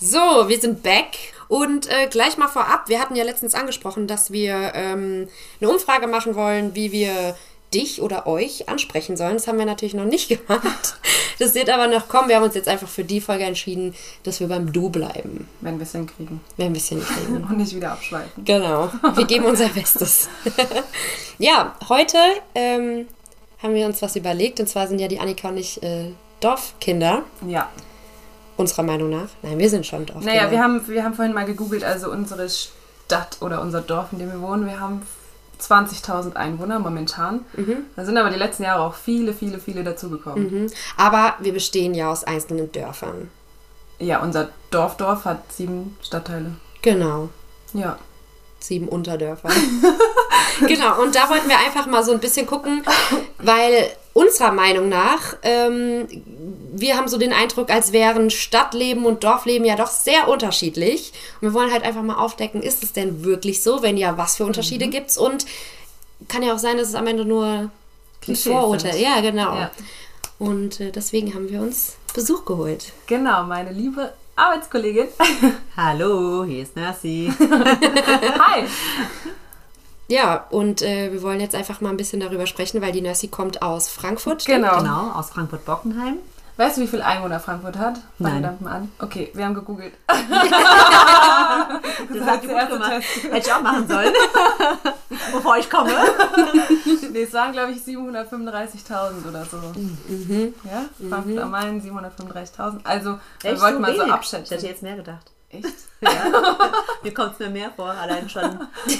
So, wir sind back. Und äh, gleich mal vorab, wir hatten ja letztens angesprochen, dass wir ähm, eine Umfrage machen wollen, wie wir dich oder euch ansprechen sollen. Das haben wir natürlich noch nicht gemacht. Das wird aber noch kommen. Wir haben uns jetzt einfach für die Folge entschieden, dass wir beim Du bleiben. Wenn wir es hinkriegen. Wenn wir es hinkriegen. Und nicht wieder abschweifen. Genau. Wir geben unser Bestes. ja, heute ähm, haben wir uns was überlegt. Und zwar sind ja die Annika und ich äh, Dorfkinder. Ja. Unserer Meinung nach. Nein, wir sind schon Dorfkinder. Naja, wir haben, wir haben vorhin mal gegoogelt, also unsere Stadt oder unser Dorf, in dem wir wohnen, wir haben 20.000 Einwohner momentan. Mhm. Da sind aber die letzten Jahre auch viele, viele, viele dazugekommen. Mhm. Aber wir bestehen ja aus einzelnen Dörfern. Ja, unser Dorfdorf hat sieben Stadtteile. Genau. Ja. Sieben Unterdörfer. genau, und da wollten wir einfach mal so ein bisschen gucken, weil unserer Meinung nach, ähm, wir haben so den Eindruck, als wären Stadtleben und Dorfleben ja doch sehr unterschiedlich. Und wir wollen halt einfach mal aufdecken, ist es denn wirklich so? Wenn ja, was für Unterschiede Mhm. gibt's? Und kann ja auch sein, dass es am Ende nur ein Klischees Vorurteil. sind. Ja, genau. Ja. Und äh, deswegen haben wir uns Besuch geholt. Genau, meine liebe Arbeitskollegin. Hallo, hier ist Nercy. Hi! Ja, und äh, wir wollen jetzt einfach mal ein bisschen darüber sprechen, weil die Nursi kommt aus Frankfurt. Genau. Genau, aus Frankfurt-Bockenheim. Weißt du, wie viele Einwohner Frankfurt hat? Wir Nein. damit mal an. Okay, wir haben gegoogelt. Das hat hat sie gut erst gemacht. getestet. Hätte ich auch machen sollen. Bevor ich komme. Nee, es waren, glaube ich, 735.000 oder so. Mhm. Ja? Frankfurt am Main 735.000. Also, wir Echt wollten mal so wenig? Ich abschätzen. hätte jetzt mehr gedacht. Echt? Ja. Mir kommt es mir mehr vor, allein schon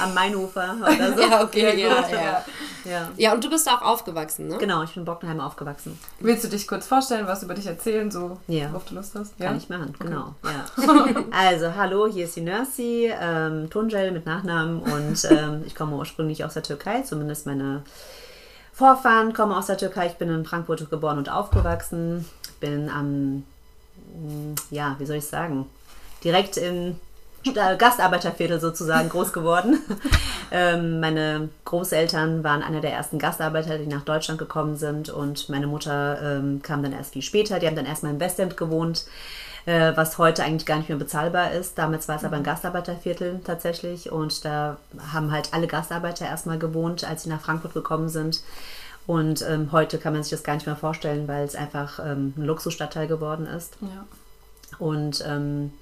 am Mainufer oder so. Ja, okay, ja, gut, ja. Ja. Ja, und du bist auch aufgewachsen, ne? Genau, ich bin in Bockenheim aufgewachsen. Willst du dich kurz vorstellen, was über dich erzählen, so Ja. worauf du Lust hast? Kann ich machen, genau. Ja. Also, hallo, hier ist die Nercy, ähm, Tongel mit Nachnamen und ähm, ich komme ursprünglich aus der Türkei, zumindest meine Vorfahren kommen aus der Türkei. Ich bin in Frankfurt geboren und aufgewachsen. Bin am, ja, wie soll ich sagen, direkt im Sta- Gastarbeiterviertel sozusagen groß geworden. ähm, meine Großeltern waren einer der ersten Gastarbeiter, die nach Deutschland gekommen sind und meine Mutter ähm, kam dann erst viel später. Die haben dann erstmal im Westend gewohnt, äh, was heute eigentlich gar nicht mehr bezahlbar ist. Damals war es aber ein Gastarbeiterviertel tatsächlich und da haben halt alle Gastarbeiter erstmal gewohnt, als sie nach Frankfurt gekommen sind. Und ähm, heute kann man sich das gar nicht mehr vorstellen, weil es einfach ähm, ein Luxusstadtteil geworden ist Ja. und ähm,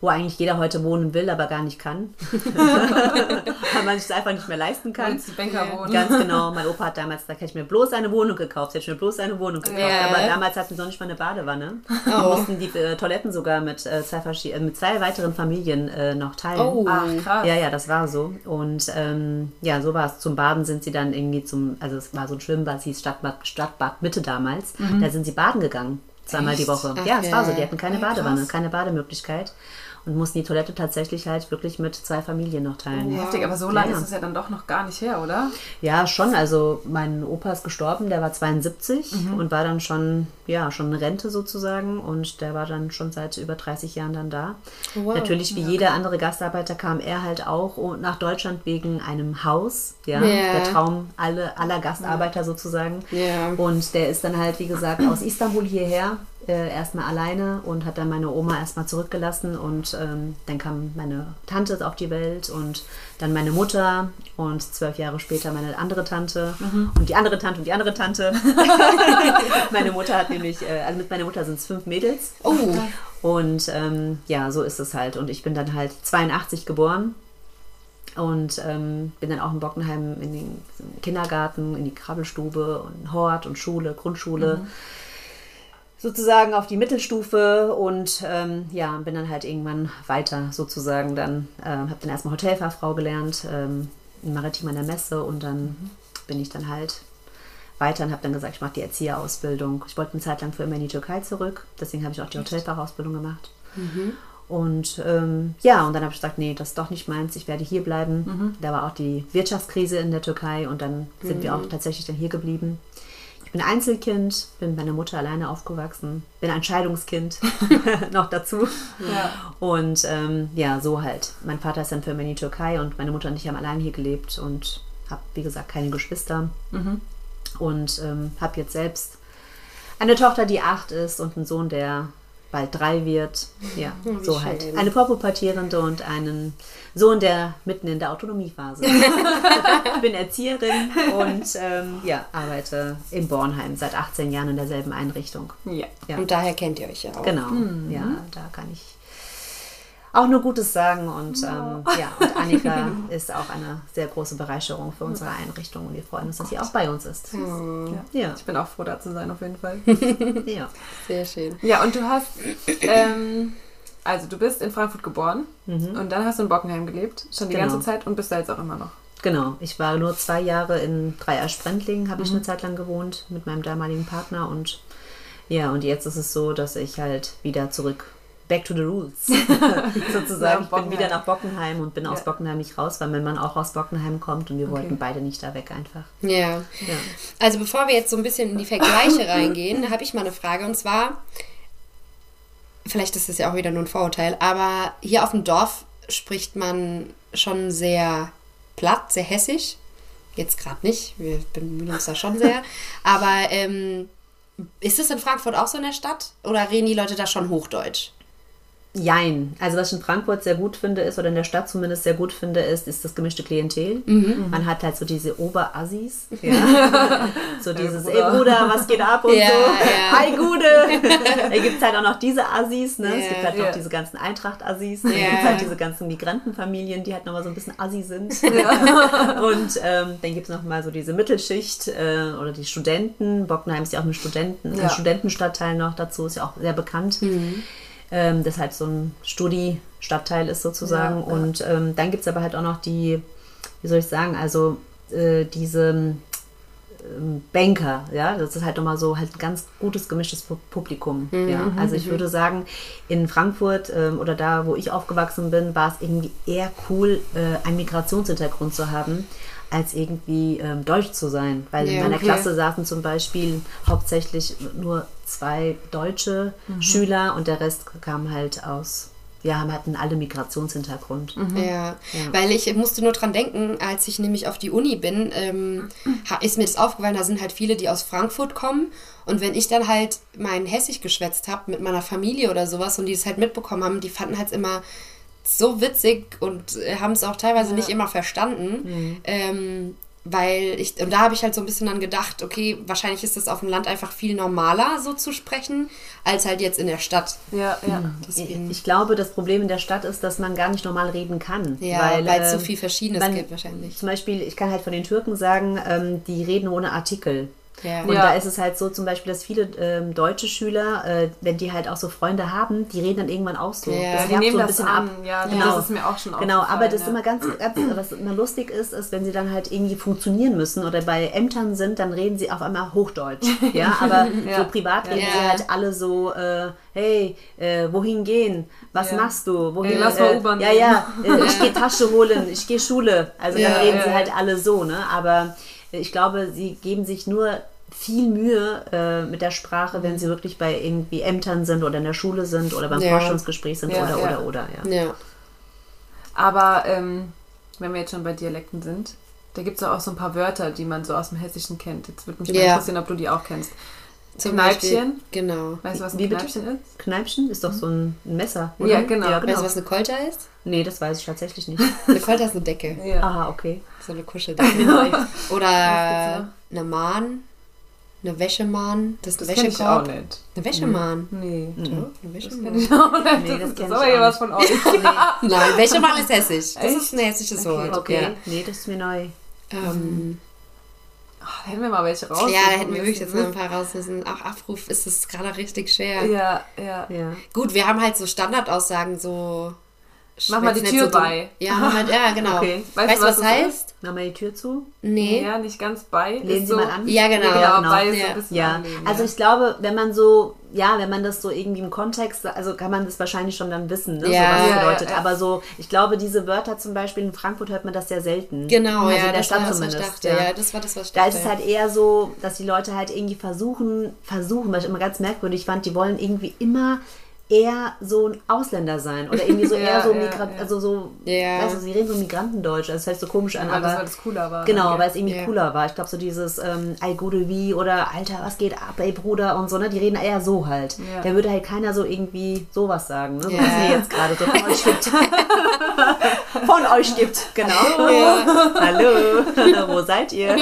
wo eigentlich jeder heute wohnen will, aber gar nicht kann, weil man sich das einfach nicht mehr leisten Kann. die Banker wohnen. Ganz genau. Mein Opa hat damals, da hätte ich mir bloß eine Wohnung gekauft. Hätte ich mir bloß eine Wohnung gekauft. Ja. Aber damals hatten sie noch nicht mal eine Badewanne. Oh. Wir mussten die äh, Toiletten sogar mit, äh, zwei, äh, mit zwei weiteren Familien äh, noch teilen. Oh. Ach, krass. Ja, ja, das war so. Und ähm, ja, so war es. Zum Baden sind sie dann irgendwie zum, also es war so ein Schwimmbad, es hieß Stadtbad, Stadtbad Mitte damals. Da sind sie baden gegangen. Zweimal die Echt? Woche. Ach, ja, es war so. Die hatten keine. Badewanne, keine Bademöglichkeit. Und mussten die Toilette tatsächlich halt wirklich mit zwei Familien noch teilen. Heftig, aber so lange Ja. ist es ja dann doch noch gar nicht her, oder? Ja, schon. Also mein Opa ist gestorben, der war 72 und war dann schon, ja, schon eine Rente sozusagen und der war dann schon seit über 30 Jahren dann da. Wow. Natürlich, wie jeder andere Gastarbeiter, kam er halt auch nach Deutschland wegen einem Haus. Ja, Ja. der Traum alle, aller Gastarbeiter sozusagen. Ja. Und der ist dann halt, wie gesagt, aus Istanbul hierher, äh, erstmal alleine und hat dann meine Oma erstmal zurückgelassen und ähm, dann kam meine Tante auf die Welt und dann meine Mutter und zwölf Jahre später meine andere Tante und die andere Tante und die andere Tante. meine Mutter hat nämlich, äh, also mit meiner Mutter sind es fünf Mädels. Oh. Und ähm, ja, so ist es halt. Und ich bin dann halt 82 geboren und ähm, bin dann auch in Bockenheim in den Kindergarten, in die Krabbelstube und Hort und Schule, Grundschule. Sozusagen auf die Mittelstufe und ähm, ja, bin dann halt irgendwann weiter sozusagen dann, äh, habe dann erstmal Hotelfachfrau gelernt, ähm, in Maritim an der Messe und dann bin ich dann halt weiter und habe dann gesagt, ich mache die Erzieherausbildung. Ich wollte eine Zeit lang für immer in die Türkei zurück, deswegen habe ich auch die Hotelfachausbildung gemacht. Und ähm, ja, und dann habe ich gesagt, nee, das ist doch nicht meins, ich werde hier bleiben. Da war auch die Wirtschaftskrise in der Türkei und dann sind wir auch tatsächlich dann hier geblieben. Bin Einzelkind, bin bei meiner Mutter alleine aufgewachsen, bin ein Scheidungskind noch dazu. Ja. Und ähm, ja, so halt. Mein Vater ist dann für immer in die Türkei und meine Mutter und ich haben allein hier gelebt und habe, wie gesagt, keine Geschwister. Und ähm, habe jetzt selbst eine Tochter, die acht ist und einen Sohn, der bald drei wird. Ja, wie so halt. schön. Eine Vorpubertierende und einen Sohn, der mitten in der Autonomiephase ist. ich bin Erzieherin und ähm, ja, arbeite in Bornheim seit 18 Jahren in derselben Einrichtung. Ja. Ja. Und daher kennt ihr euch ja auch. Genau, ja, da kann ich auch nur Gutes sagen und ähm, ja, und Annika ist auch eine sehr große Bereicherung für unsere Einrichtung und wir freuen uns, dass sie auch bei uns ist. Oh, Ja, Ich bin auch froh, da zu sein, auf jeden Fall. ja. sehr schön. Ja, und du hast, ähm, also du bist in Frankfurt geboren und dann hast du in Bockenheim gelebt, schon die Genau. ganze Zeit und bist da jetzt auch immer noch. Genau, ich war nur zwei Jahre in Dreier-Sprendlingen, habe ich eine Zeit lang gewohnt mit meinem damaligen Partner und ja, und jetzt ist es so, dass ich halt wieder zurück, back to the roots, sozusagen. Ich bin wieder nach Bockenheim und bin aus Ja. Bockenheim nicht raus, weil mein Mann auch aus Bockenheim kommt und wir Okay. wollten beide nicht da weg einfach. Ja. Ja. Also bevor wir jetzt so ein bisschen in die Vergleiche reingehen, habe ich mal eine Frage und zwar, vielleicht ist das ja auch wieder nur ein Vorurteil, aber hier auf dem Dorf spricht man schon sehr platt, sehr hessisch. Jetzt gerade nicht, wir bemühen uns da schon sehr. Aber ähm, ist es in Frankfurt auch so in der Stadt oder reden die Leute da schon Hochdeutsch? Jein. Also was ich in Frankfurt sehr gut finde ist, oder in der Stadt zumindest sehr gut finde, ist, ist das gemischte Klientel. Mhm. Man hat halt so diese Oberassis. Ja. so dieses, ey Bruder, was geht ab und Ja, so. ja. Hi Gude. da gibt es halt auch noch diese Assis. Ne? es gibt halt noch diese ganzen Eintracht-Assis. Dann Ja. gibt es halt diese ganzen Migrantenfamilien, die halt nochmal so ein bisschen Assi sind. und ähm, dann gibt es nochmal so diese Mittelschicht äh, oder die Studenten. Bockenheim ist ja auch ein Studenten, ein Studentenstadtteil noch dazu, ist ja auch sehr bekannt ähm, das halt so ein Studi-Stadtteil ist sozusagen. Ja, ja. Und ähm, dann gibt es aber halt auch noch die, wie soll ich sagen, also äh, diese ähm, Banker, ja, das ist halt nochmal so halt ein ganz gutes gemischtes Pu- Publikum. ja. Also ich würde sagen, in Frankfurt ähm, oder da, wo ich aufgewachsen bin, war es irgendwie eher cool, äh, einen Migrationshintergrund zu haben, als irgendwie ähm, deutsch zu sein. Weil in Ja, meiner okay. Klasse saßen zum Beispiel hauptsächlich nur zwei deutsche Schüler und der Rest kam halt aus, wir haben hatten alle Migrationshintergrund. Ja, weil ich musste nur dran denken, als ich nämlich auf die Uni bin, ähm, ist mir das aufgefallen, da sind halt viele, die aus Frankfurt kommen. Und wenn ich dann halt mein Hessisch geschwätzt habe mit meiner Familie oder sowas und die es halt mitbekommen haben, die fanden halt immer so witzig und äh, haben es auch teilweise nicht immer verstanden. Ähm, weil ich, und da habe ich halt so ein bisschen dann gedacht, okay, wahrscheinlich ist das auf dem Land einfach viel normaler so zu sprechen, als halt jetzt in der Stadt. Ja, ja. Deswegen, Ich glaube, das Problem in der Stadt ist, dass man gar nicht normal reden kann. ja, weil es so ähm, viel Verschiedenes man- gibt wahrscheinlich. Zum Beispiel, ich kann halt von den Türken sagen, ähm, die reden ohne Artikel. Ja. Und Ja. da ist es halt so zum Beispiel, dass viele ähm, deutsche Schüler, äh, wenn die halt auch so Freunde haben, die reden dann irgendwann auch so. Ja, das die nehmen so ein das bisschen an. ab. Ja, Genau. das ist mir auch schon Genau, aber das ist immer ganz, ganz, was immer lustig ist, ist, wenn sie dann halt irgendwie funktionieren müssen oder bei Ämtern sind, dann reden sie auf einmal Hochdeutsch. Ja, aber Ja. so privat reden Ja. sie halt alle so, äh, hey, äh, wohin gehen? Was Ja. machst du? Wohin? Ey, lass mal äh, U-Bahn Ja, ja, äh, ich gehe Tasche holen, ich gehe Schule. Also Ja, dann reden ja, sie halt alle so, ne? Aber ich glaube, sie geben sich nur viel Mühe äh, mit der Sprache, wenn sie wirklich bei irgendwie Ämtern sind oder in der Schule sind oder beim Ja. Vorstellungsgespräch sind Ja, oder, ja. oder, oder, ja. Ja. Aber ähm, wenn wir jetzt schon bei Dialekten sind, da gibt es auch so ein paar Wörter, die man so aus dem Hessischen kennt. Jetzt würde mich mal Ja. interessieren, ob du die auch kennst. Zum Kneipchen? Beispiel, genau. Weißt du, was ein Wie bitte? Kneipchen ist? Kneipchen ist doch so ein Messer. Ja, genau. Ja, Weißt genau. du, was eine Kolter ist? Nee, das weiß ich tatsächlich nicht. Eine Kolter ist eine Decke. Ja. Aha, okay. So eine Kuscheldecke. Oder eine Mahn. Eine Wäschemahn. Das ist Das kenne ich auch Wäschekorb. nicht. Eine Wäschemahn. Nee. Ja, eine Das Wäschemahn. kenne ich auch nicht. Nee, das das ist aber ich hier was von euch. Nein, Wäschemahn ist hessisch. Das Echt? ist ein hessisches Wort. Okay, Ja. nee, das ist mir neu. Ähm, Da hätten wir mal welche raus. ja, da hätten wir wirklich jetzt noch ein paar raus müssen. Auch Abruf ist es gerade richtig schwer. Ja, ja. Ja. Gut, wir haben halt so Standardaussagen, so. Mach mal die Tür so bei. Ja, mach mal, ja, genau. Okay. Weißt, du, was, das heißt? Mach mal die Tür zu. Nee. Ja, nicht ganz bei. Lehnen ist Sie so, mal an. Ja, genau. Ja, genau, genau. bei ist so Ja. ein bisschen Ja, anlehnen, also ja. ich glaube, wenn man so, ja, wenn man das so irgendwie im Kontext, also kann man das wahrscheinlich schon dann wissen, ne, Ja. so was es Ja, bedeutet. ja. Aber so, ich glaube, diese Wörter zum Beispiel in Frankfurt hört man das sehr selten. Genau, also ja, in der das Stadt war das, was ich zumindest. dachte. Ja. das war das, was ich Da dachte. ist es halt eher so, dass die Leute halt irgendwie versuchen, versuchen, was ich immer ganz merkwürdig fand, die wollen irgendwie immer eher so ein Ausländer sein oder irgendwie so Ja, eher so ja, Migrant, ja. also so, Ja. du, sie reden so Migrantendeutsch, also das sich so komisch an, aber weil das cooler war. Genau, Okay. weil es irgendwie cooler war. Ich glaube, so dieses ähm, Ei gute wie oder Alter, was geht ab, ey Bruder und so, ne? Die reden eher so halt. Ja. Da würde halt keiner so irgendwie sowas sagen, ne? So was mir jetzt gerade so gibt. von euch gibt, genau. Ja. Hallo, wo seid ihr?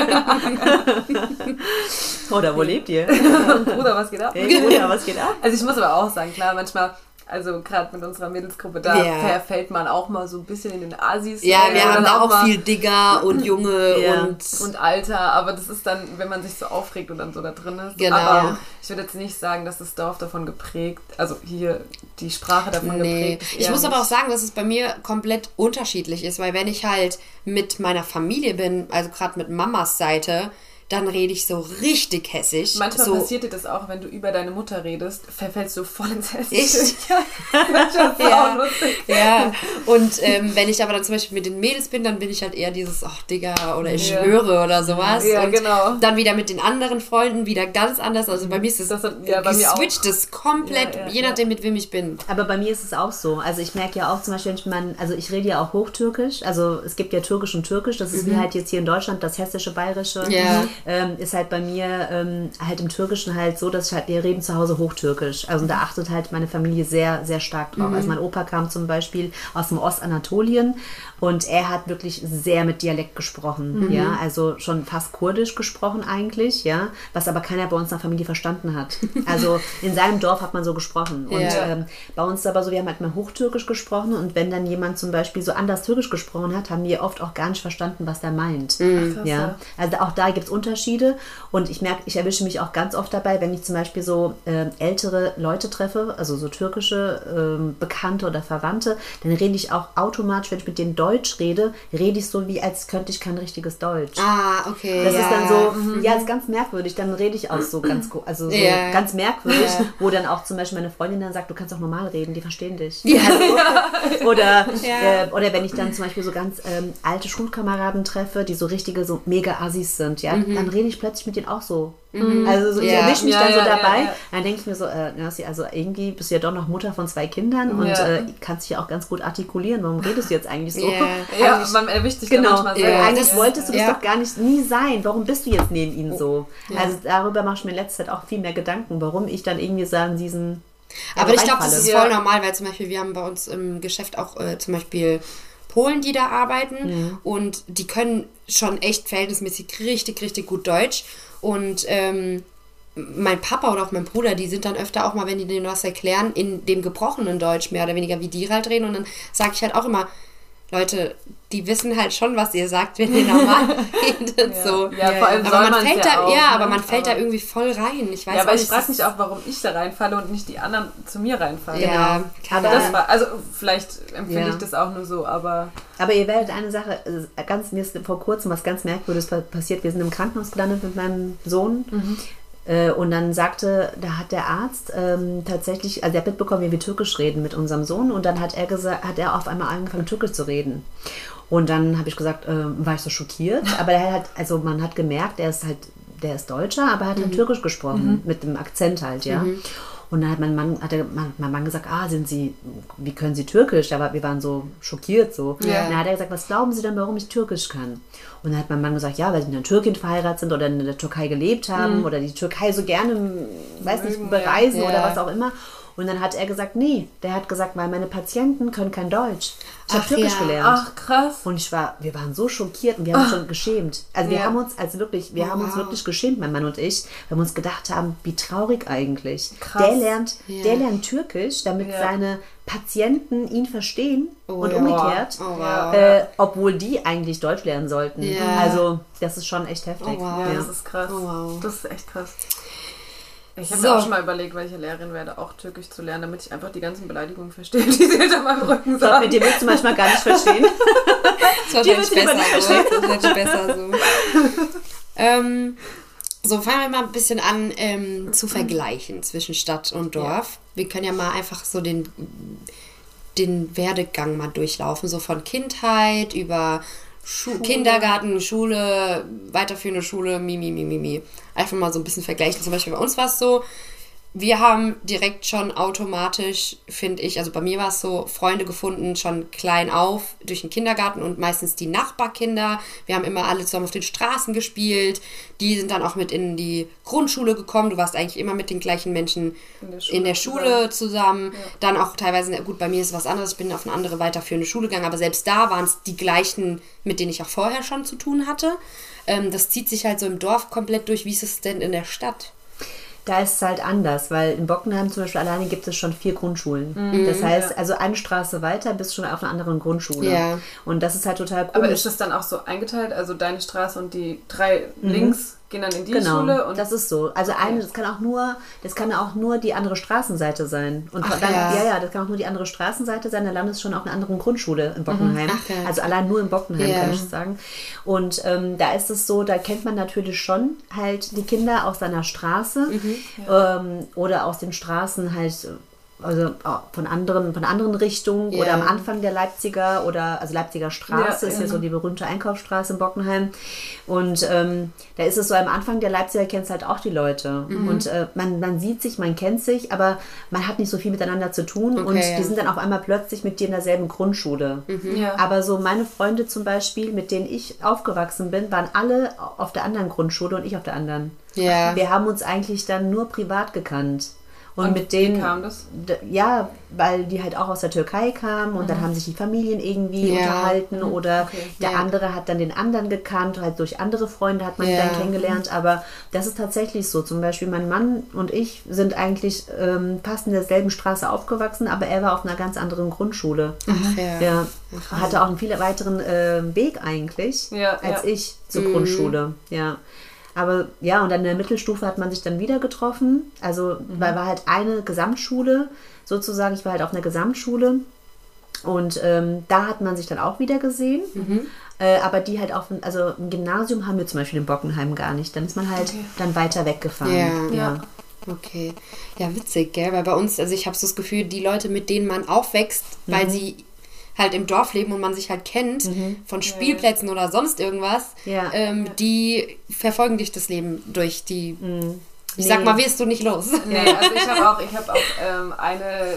oder wo lebt ihr? Bruder, was geht ab? Hey Bruder, was geht ab? Also ich muss aber auch sagen, klar, manchmal, also gerade mit unserer Mädelsgruppe, da Ja. verfällt man auch mal so ein bisschen in den Asis. Ja, wir haben da auch viel Digger und Junge Ja. und, und Alter, aber das ist dann, wenn man sich so aufregt und dann so da drin ist. Genau. Aber ich würde jetzt nicht sagen, dass das Dorf davon geprägt, also hier die Sprache davon Nee, geprägt ist. ich muss aber auch sagen, dass es bei mir komplett unterschiedlich ist, weil wenn ich halt mit meiner Familie bin, also gerade mit Mamas Seite, dann rede ich so richtig hessisch. Manchmal so, passiert dir das auch, wenn du über deine Mutter redest, verfällst du voll ins Hessische. Echt? Ja, das ist Ja. auch lustig. Ja, und ähm, wenn ich aber dann zum Beispiel mit den Mädels bin, dann bin ich halt eher dieses, ach Digga, oder ich Ja. schwöre oder sowas. Ja, und genau. dann wieder mit den anderen Freunden wieder ganz anders. Also bei mir ist es Das hat- ja, geswitcht, das komplett, Ja, ja, je ja. nachdem, mit wem ich bin. Aber bei mir ist es auch so. Also ich merke ja auch zum Beispiel, wenn man, also ich rede ja auch Hochtürkisch. Also es gibt ja Türkisch und Türkisch. Das ist wie halt jetzt hier in Deutschland das hessische, bayerische. Mhm. Ähm, ist halt bei mir ähm, halt im Türkischen halt so, dass ich halt, wir reden zu Hause Hochtürkisch. Also da achtet halt meine Familie sehr, sehr stark drauf. Mhm. Also mein Opa kam zum Beispiel aus dem Ostanatolien und er hat wirklich sehr mit Dialekt gesprochen. Mhm. Ja, also schon fast kurdisch gesprochen eigentlich, ja, was aber keiner bei uns in der Familie verstanden hat. Also in seinem Dorf hat man so gesprochen. Und Ja. ähm, bei uns ist aber so, wir haben halt mal Hochtürkisch gesprochen und wenn dann jemand zum Beispiel so anders Türkisch gesprochen hat, haben wir oft auch gar nicht verstanden, was der meint. Mhm. Ja. Also auch da gibt es Unterschiede und ich merke, ich erwische mich auch ganz oft dabei, wenn ich zum Beispiel so ähm, ältere Leute treffe, also so türkische ähm, Bekannte oder Verwandte, dann rede ich auch automatisch, wenn ich mit denen Deutsch rede, rede ich so, wie als könnte ich kein richtiges Deutsch. Ah, okay. Das ja. ist dann so, ja, ist ganz merkwürdig. Dann rede ich auch so ganz, also so Ja. ganz merkwürdig, Ja. wo dann auch zum Beispiel meine Freundin dann sagt, du kannst auch normal reden, die verstehen dich. Ja. Also, oder, Ja. äh, oder wenn ich dann zum Beispiel so ganz ähm, alte Schulkameraden treffe, die so richtige, so mega Assis sind, ja, dann rede ich plötzlich mit denen auch so. Also so, ich Ja. erwische mich Ja, dann so dabei. ja. Dann denke ich mir so, äh, Nancy, also irgendwie bist du ja doch noch Mutter von zwei Kindern und äh, kannst dich ja auch ganz gut artikulieren. Warum redest du jetzt eigentlich so? Ja. Ja, man erwischt sich da Genau, manchmal ja, selber. eigentlich Ja. wolltest du das Ja. doch gar nicht nie sein. Warum bist du jetzt neben ihnen so? Also darüber mache ich mir in letzter Zeit auch viel mehr Gedanken, warum ich dann irgendwie so an diesen. Aber ich glaube, das ist voll normal, weil zum Beispiel wir haben bei uns im Geschäft auch äh, zum Beispiel Polen, die da arbeiten. Und die können schon echt verhältnismäßig richtig, richtig gut Deutsch. Und ähm, mein Papa oder auch mein Bruder, die sind dann öfter auch mal, wenn die denen was erklären, in dem gebrochenen Deutsch mehr oder weniger, wie die halt reden. Und dann sage ich halt auch immer, Leute, die wissen halt schon, was ihr sagt, wenn ihr normal redet. So. Ja, vor allem aber man fällt ja da, auch, ja, ne? aber man fällt da Aber- irgendwie voll rein. Ich weiß Ja, aber ich nicht, frage mich auch, warum ich da reinfalle und nicht die anderen zu mir reinfallen. Ja, Genau. kann Aber- Das war, also vielleicht empfinde Ja. ich das auch nur so, aber Aber ihr werdet eine Sache, ganz, mir ist vor kurzem was ganz Merkwürdiges pa- passiert. Wir sind im Krankenhaus gelandet mit meinem Sohn. Äh, Und dann sagte, da hat der Arzt ähm, tatsächlich, also er hat mitbekommen, wie wir Türkisch reden mit unserem Sohn. Und dann hat er gesagt, hat er auf einmal angefangen, Türkisch zu reden. Und dann habe ich gesagt, ähm, war ich so schockiert, aber er hat, also man hat gemerkt, er ist halt, der ist Deutscher, aber er hat halt Türkisch gesprochen, mit dem Akzent halt, ja. Und dann hat mein Mann, hat der, mein, mein Mann gesagt, ah, sind Sie, wie können Sie Türkisch? Aber wir waren so schockiert so. Ja. Dann hat er gesagt, was glauben Sie denn, warum ich Türkisch kann? Und dann hat mein Mann gesagt, ja, weil Sie mit einer Türkin verheiratet sind oder in der Türkei gelebt haben oder die Türkei so gerne, weiß nicht, bereisen ja. oder was auch immer. Und dann hat er gesagt, nee, der hat gesagt, weil meine Patienten können kein Deutsch. Ich habe Ach Türkisch ja. gelernt. ach krass. Und ich war, wir waren so schockiert und wir haben uns schon geschämt. Also wir Ja. haben uns, also wirklich, wir haben uns Wow. wirklich geschämt, mein Mann und ich, weil wir uns gedacht haben, wie traurig eigentlich. Krass. Der lernt, Ja. der lernt Türkisch, damit Ja. seine Patienten ihn verstehen Oh und ja. umgekehrt. Oh, wow. Äh, obwohl die eigentlich Deutsch lernen sollten. Ja. Also, das ist schon echt heftig. Oh, wow. Ja, Ja. das ist krass. Oh, wow. Das ist echt krass. Ich habe So. mir auch schon mal überlegt, welche Lehrerin werde, auch Türkisch zu lernen, damit ich einfach die ganzen Beleidigungen verstehe, die sie hinter meinem Rücken Ich glaube, sagen. mit dir willst du manchmal gar nicht verstehen. Das ist Die wahrscheinlich lieber besser nicht so. Das ist wahrscheinlich besser so. ähm, so, fangen wir mal ein bisschen an ähm, zu vergleichen zwischen Stadt und Dorf. Wir können ja mal einfach so den, den Werdegang mal durchlaufen, so von Kindheit über Schu Kindergarten, Schule, weiterführende Schule, mi, mi, mi, mi, mi. Einfach mal so ein bisschen vergleichen. Zum Beispiel bei uns war es so, wir haben direkt schon automatisch, finde ich, also bei mir war es so, Freunde gefunden, schon klein auf, durch den Kindergarten und meistens die Nachbarkinder. Wir haben immer alle zusammen auf den Straßen gespielt. Die sind dann auch mit in die Grundschule gekommen. Du warst eigentlich immer mit den gleichen Menschen In der in der Schule Schule zusammen. Dann auch teilweise, gut, bei mir ist was anderes, ich bin auf eine andere weiterführende Schule gegangen, aber selbst da waren es die gleichen, mit denen ich auch vorher schon zu tun hatte. Ähm, das zieht sich halt so im Dorf komplett durch. Wie ist es denn in der Stadt? Da ist es halt anders, weil in Bockenheim zum Beispiel alleine gibt es schon vier Grundschulen. Mhm. das heißt, also eine Straße weiter bist du schon auf einer anderen Grundschule. Ja. Und das ist halt total Aber komisch. ist das dann auch so eingeteilt? Also deine Straße und die drei links gehen dann in die Genau, Schule und das ist so. Also eine, das kann auch nur, das kann auch nur die andere Straßenseite sein. Und Ach dann, ja. ja. ja, das kann auch nur die andere Straßenseite sein. Dann landest du schon auf einer anderen Grundschule in Bockenheim. Ach ja. Also allein nur in Bockenheim Ja. kann ich sagen. Und ähm, da ist es so, da kennt man natürlich schon halt die Kinder aus seiner Straße Mhm. ähm, oder aus den Straßen halt. Also auch von anderen, von anderen Richtungen Ja. oder am Anfang der Leipziger oder also Leipziger Straße Ja, ist ja ja. so die berühmte Einkaufsstraße in Bockenheim. Und ähm, da ist es so, am Anfang der Leipziger kennst halt auch die Leute. Mhm. Und äh, man, man sieht sich, man kennt sich, aber man hat nicht so viel miteinander zu tun. und Okay, ja. die sind dann auf einmal plötzlich mit dir in derselben Grundschule. ja. Aber so meine Freunde zum Beispiel, mit denen ich aufgewachsen bin, waren alle auf der anderen Grundschule und ich auf der anderen. Ja. Wir haben uns eigentlich dann nur privat gekannt. Und, Und mit wie denen. kam das? Ja, weil die halt auch aus der Türkei kamen und dann haben sich die Familien irgendwie Ja. unterhalten oder Okay. der Ja. andere hat dann den anderen gekannt, halt durch andere Freunde hat man Ja. dann kennengelernt. Aber das ist tatsächlich so. Zum Beispiel mein Mann und ich sind eigentlich ähm, fast in derselben Straße aufgewachsen, aber er war auf einer ganz anderen Grundschule. Ach ja. Ja, hatte auch einen viel weiteren äh, Weg eigentlich als ich zur Grundschule. Ja. Aber ja, und dann in der Mittelstufe hat man sich dann wieder getroffen. Also, weil war halt eine Gesamtschule sozusagen. Ich war halt auf einer Gesamtschule. Und ähm, da hat man sich dann auch wieder gesehen. Äh, aber die halt auf, also ein Gymnasium haben wir zum Beispiel in Bockenheim gar nicht. Dann ist man halt Okay. dann weiter weggefahren. Ja. Ja. Okay. Ja, witzig, gell? Weil bei uns, also ich habe so das Gefühl, die Leute, mit denen man aufwächst, weil sie halt im Dorf leben und man sich halt kennt, von Spielplätzen oder sonst irgendwas, Ja. ähm, die verfolgen dich das Leben durch. Die, ich Nee. sag mal, wirst du nicht los. Nee, also ich habe auch, ich hab auch ähm, eine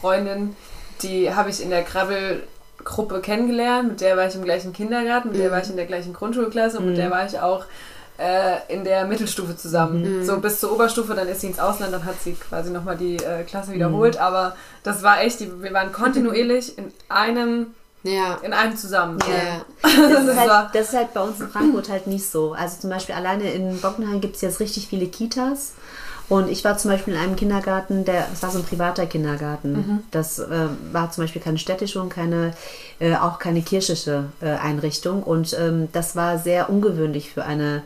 Freundin, die habe ich in der Krabbelgruppe kennengelernt, mit der war ich im gleichen Kindergarten, mit der war ich in der gleichen Grundschulklasse und mit der war ich auch äh, in der Mittelstufe zusammen. So bis zur Oberstufe, dann ist sie ins Ausland, dann hat sie quasi nochmal die äh, Klasse wiederholt, aber das war echt, die, wir waren kontinuierlich in einem, Ja. in einem zusammen. Ja. Das ist, halt, das ist halt bei uns in Frankfurt halt nicht so. Also zum Beispiel alleine in Bockenheim gibt es jetzt richtig viele Kitas. Und ich war zum Beispiel in einem Kindergarten, der, das war so ein privater Kindergarten. Das äh, war zum Beispiel keine städtische und keine, äh, auch keine kirchliche äh, Einrichtung. Und ähm, das war sehr ungewöhnlich für eine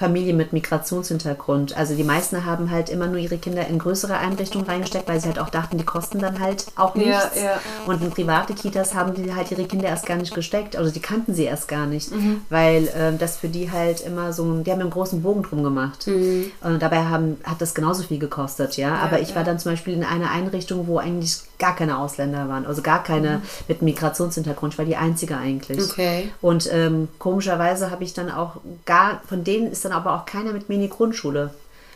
Familie mit Migrationshintergrund. Also die meisten haben halt immer nur ihre Kinder in größere Einrichtungen reingesteckt, weil sie halt auch dachten, die kosten dann halt auch Ja, nichts. ja. Und in private Kitas haben die halt ihre Kinder erst gar nicht gesteckt. Also die kannten sie erst gar nicht, Mhm. weil ähm, das für die halt immer so, ein- die haben einen großen Bogen drum gemacht. Und dabei haben, hat das genauso viel gekostet, ja. Aber ich war ja. dann zum Beispiel in einer Einrichtung, wo eigentlich gar keine Ausländer waren, also gar keine Mhm. mit Migrationshintergrund. Ich war die einzige eigentlich. Okay. Und ähm, komischerweise habe ich dann auch gar, von denen ist dann aber auch keiner mit mir in die Grundschule.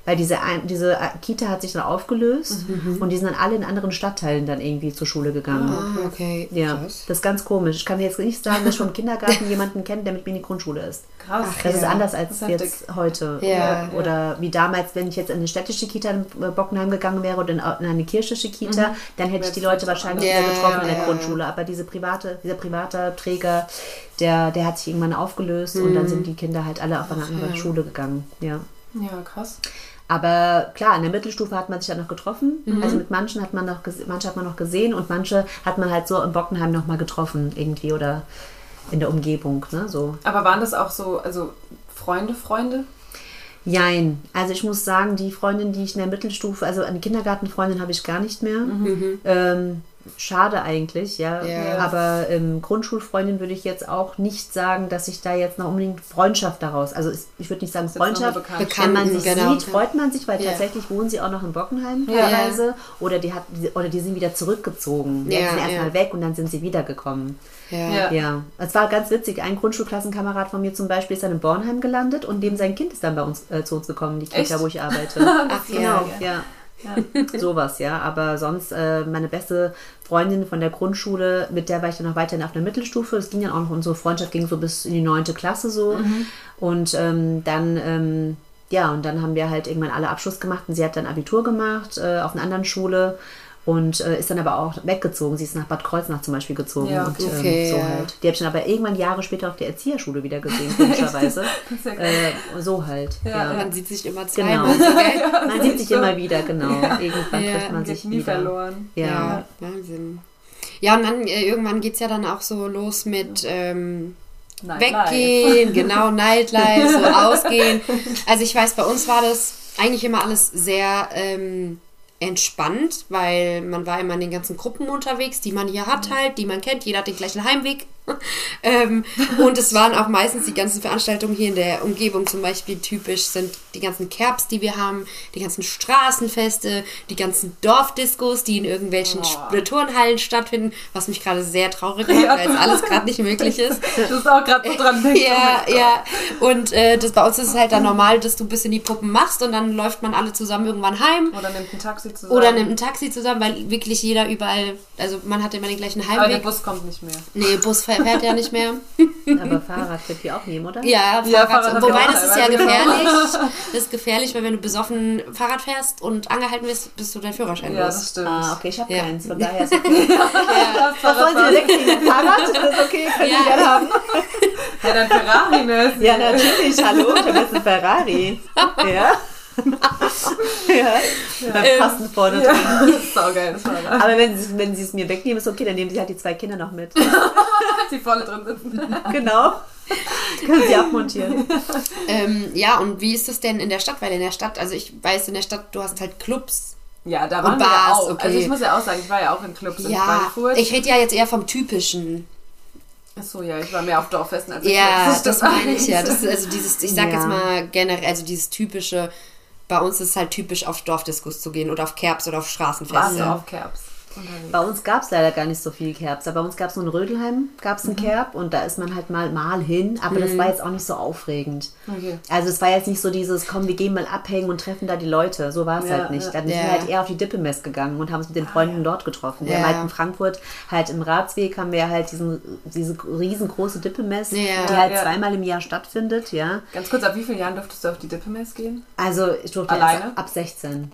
Weil diese, diese äh, Kita hat sich dann aufgelöst Mhm. und die sind dann alle in anderen Stadtteilen dann irgendwie zur Schule gegangen. Ah, okay. Ja, das ist ganz komisch. Ich kann jetzt nicht sagen, dass ich vom Kindergarten jemanden kenne, der mit mir in die Grundschule ist. Krass. Ach, Das Ja. ist anders als heftig. jetzt heute. Ja. Oder wie damals, wenn ich jetzt in eine städtische Kita in Bockenheim gegangen wäre oder in in eine kirchliche Kita, dann hätte ich die Leute wahrscheinlich wieder getroffen in der Grundschule. Aber diese private, dieser private Träger, der, der hat sich irgendwann aufgelöst und dann sind die Kinder halt alle auf eine andere Schule gegangen. Ja. Ja, krass. Aber klar, in der Mittelstufe hat man sich ja noch getroffen. Also mit manchen hat man noch manche hat man noch gesehen und manche hat man halt so in Bockenheim noch mal getroffen irgendwie oder in der Umgebung, ne? So. Aber waren das auch so, also Freunde, Freunde? Jein. Also ich muss sagen, die Freundin, die ich in der Mittelstufe, also eine Kindergartenfreundin habe ich gar nicht mehr. Ähm, schade eigentlich, ja. Ja. Aber ähm, Grundschulfreundin würde ich jetzt auch nicht sagen, dass ich da jetzt noch unbedingt Freundschaft daraus. Also es- ich würde nicht sagen Freundschaft. Wenn man sich Genau. sieht, freut man sich, weil Ja. tatsächlich wohnen sie auch noch in Bockenheim teilweise. Oder die hat oder die sind wieder zurückgezogen. Die Ja, sind erstmal weg und dann sind sie wiedergekommen. Ja. Ja. Es war ganz witzig. Ein Grundschulklassenkamerad von mir zum Beispiel ist dann in Bornheim gelandet und dem sein Kind ist dann bei uns äh, zu uns gekommen, die Kita, Echt? wo ich arbeite. Ach ja. genau, ja. Ja, sowas, ja. Aber sonst, äh, meine beste Freundin von der Grundschule, mit der war ich dann noch weiterhin auf der Mittelstufe. Es ging dann auch noch, unsere Freundschaft ging so bis in die neunte Klasse so. Und ähm, dann, ähm, ja, und dann haben wir halt irgendwann alle Abschluss gemacht und sie hat dann Abitur gemacht äh, auf einer anderen Schule. Und äh, ist dann aber auch weggezogen. Sie ist nach Bad Kreuznach zum Beispiel gezogen. Ja, und okay, ähm, so ja. halt. Die habe ich dann aber irgendwann Jahre später auf der Erzieherschule wieder gesehen, komischerweise. ja äh, so halt. Ja, Man sieht sich immer Genau. zweimal. So geil. Man sieht sich immer wieder, genau. Irgendwann Ja, trifft man sich nie wieder. verloren. Ja. Ja, Wahnsinn. Ja, und dann äh, irgendwann geht es ja dann auch so los mit ähm, Nightlife. Weggehen, genau, Nightlife, so ausgehen. Also ich weiß, bei uns war das eigentlich immer alles sehr ähm, entspannt, weil man war immer in den ganzen Gruppen unterwegs, die man hier hat halt, die man kennt, jeder hat den gleichen Heimweg. ähm, und es waren auch meistens die ganzen Veranstaltungen hier in der Umgebung zum Beispiel typisch sind die ganzen Kerbs, die wir haben, die ganzen Straßenfeste, die ganzen Dorfdiskos, die in irgendwelchen Oh. Turnhallen stattfinden, was mich gerade sehr traurig macht, Ja. weil es alles gerade nicht möglich ist. Das ist auch gerade so dran denkt. Ja, ja. Und äh, das, bei uns ist es halt dann normal, dass du ein bisschen die Puppen machst und dann läuft man alle zusammen irgendwann heim. Oder nimmt ein Taxi zusammen. Oder nimmt ein Taxi zusammen, weil wirklich jeder überall, also man hat immer den gleichen Aber der Heimweg. Bus kommt nicht mehr. Nee, Bus fährt fährt ja nicht mehr. Aber Fahrrad wird die auch nehmen, oder? Ja, Fahrrad. Ja, Fahrrad wobei ja das ist ja gefährlich. Das ist gefährlich, weil wenn du besoffen Fahrrad fährst und angehalten wirst, bist du dein Führerschein Ja, los. das stimmt. Ah, okay, ich habe Ja. keins. Von daher ist okay. Das Was wollen Sie denn? Fahrrad? Das ist okay, können Ja. Sie gerne haben. Ja, dein Ferrari, ne? Ja, natürlich. Hallo, ich habe jetzt einen Ferrari. Ja. ja. Beim Kasten vorne Ja, drin. das ist saugeil, das war da. Aber wenn sie, wenn sie es mir wegnehmen, ist okay, dann nehmen sie halt die zwei Kinder noch mit. Die vorne drin sitzen. Genau. Können sie abmontieren. Ähm, ja, und wie ist das denn in der Stadt? Weil in der Stadt, also ich weiß, in der Stadt, du hast halt Clubs. Ja, da waren wir Bars, ja auch. okay. Also ich muss ja auch sagen, ich war ja auch in Clubs in Ja, Frankfurt. ich rede ja jetzt eher vom typischen. Achso, ja, ich war mehr auf Dorffesten als in Ja, das stimmt meine ich ja. Das ist also dieses, ich sag Ja. jetzt mal generell, also dieses typische, bei uns ist es halt typisch auf Dorfdiskus zu gehen oder auf Kerbs oder auf Straßenfeste. du auf unterwegs? Bei uns gab es leider gar nicht so viel Kerbs. Aber bei uns gab es nur in Rödelheim, gab es einen Kerb und da ist man halt mal, mal hin. Aber das war jetzt auch nicht so aufregend. Okay. Also es war jetzt nicht so dieses, komm, wir gehen mal abhängen und treffen da die Leute. So war es Ja, halt nicht. ja. Dann sind Ja. wir halt eher auf die Dippemess gegangen und haben uns mit den Freunden dort getroffen. Wir Ja. haben halt in Frankfurt, halt im Ratsweg haben wir halt diesen, diese riesengroße Dippemess, Ja. die halt Ja. zweimal im Jahr stattfindet, ja. Ganz kurz, ab wie vielen Jahren durftest du auf die Dippemess gehen? Also ich durfte Alleine? ab 16.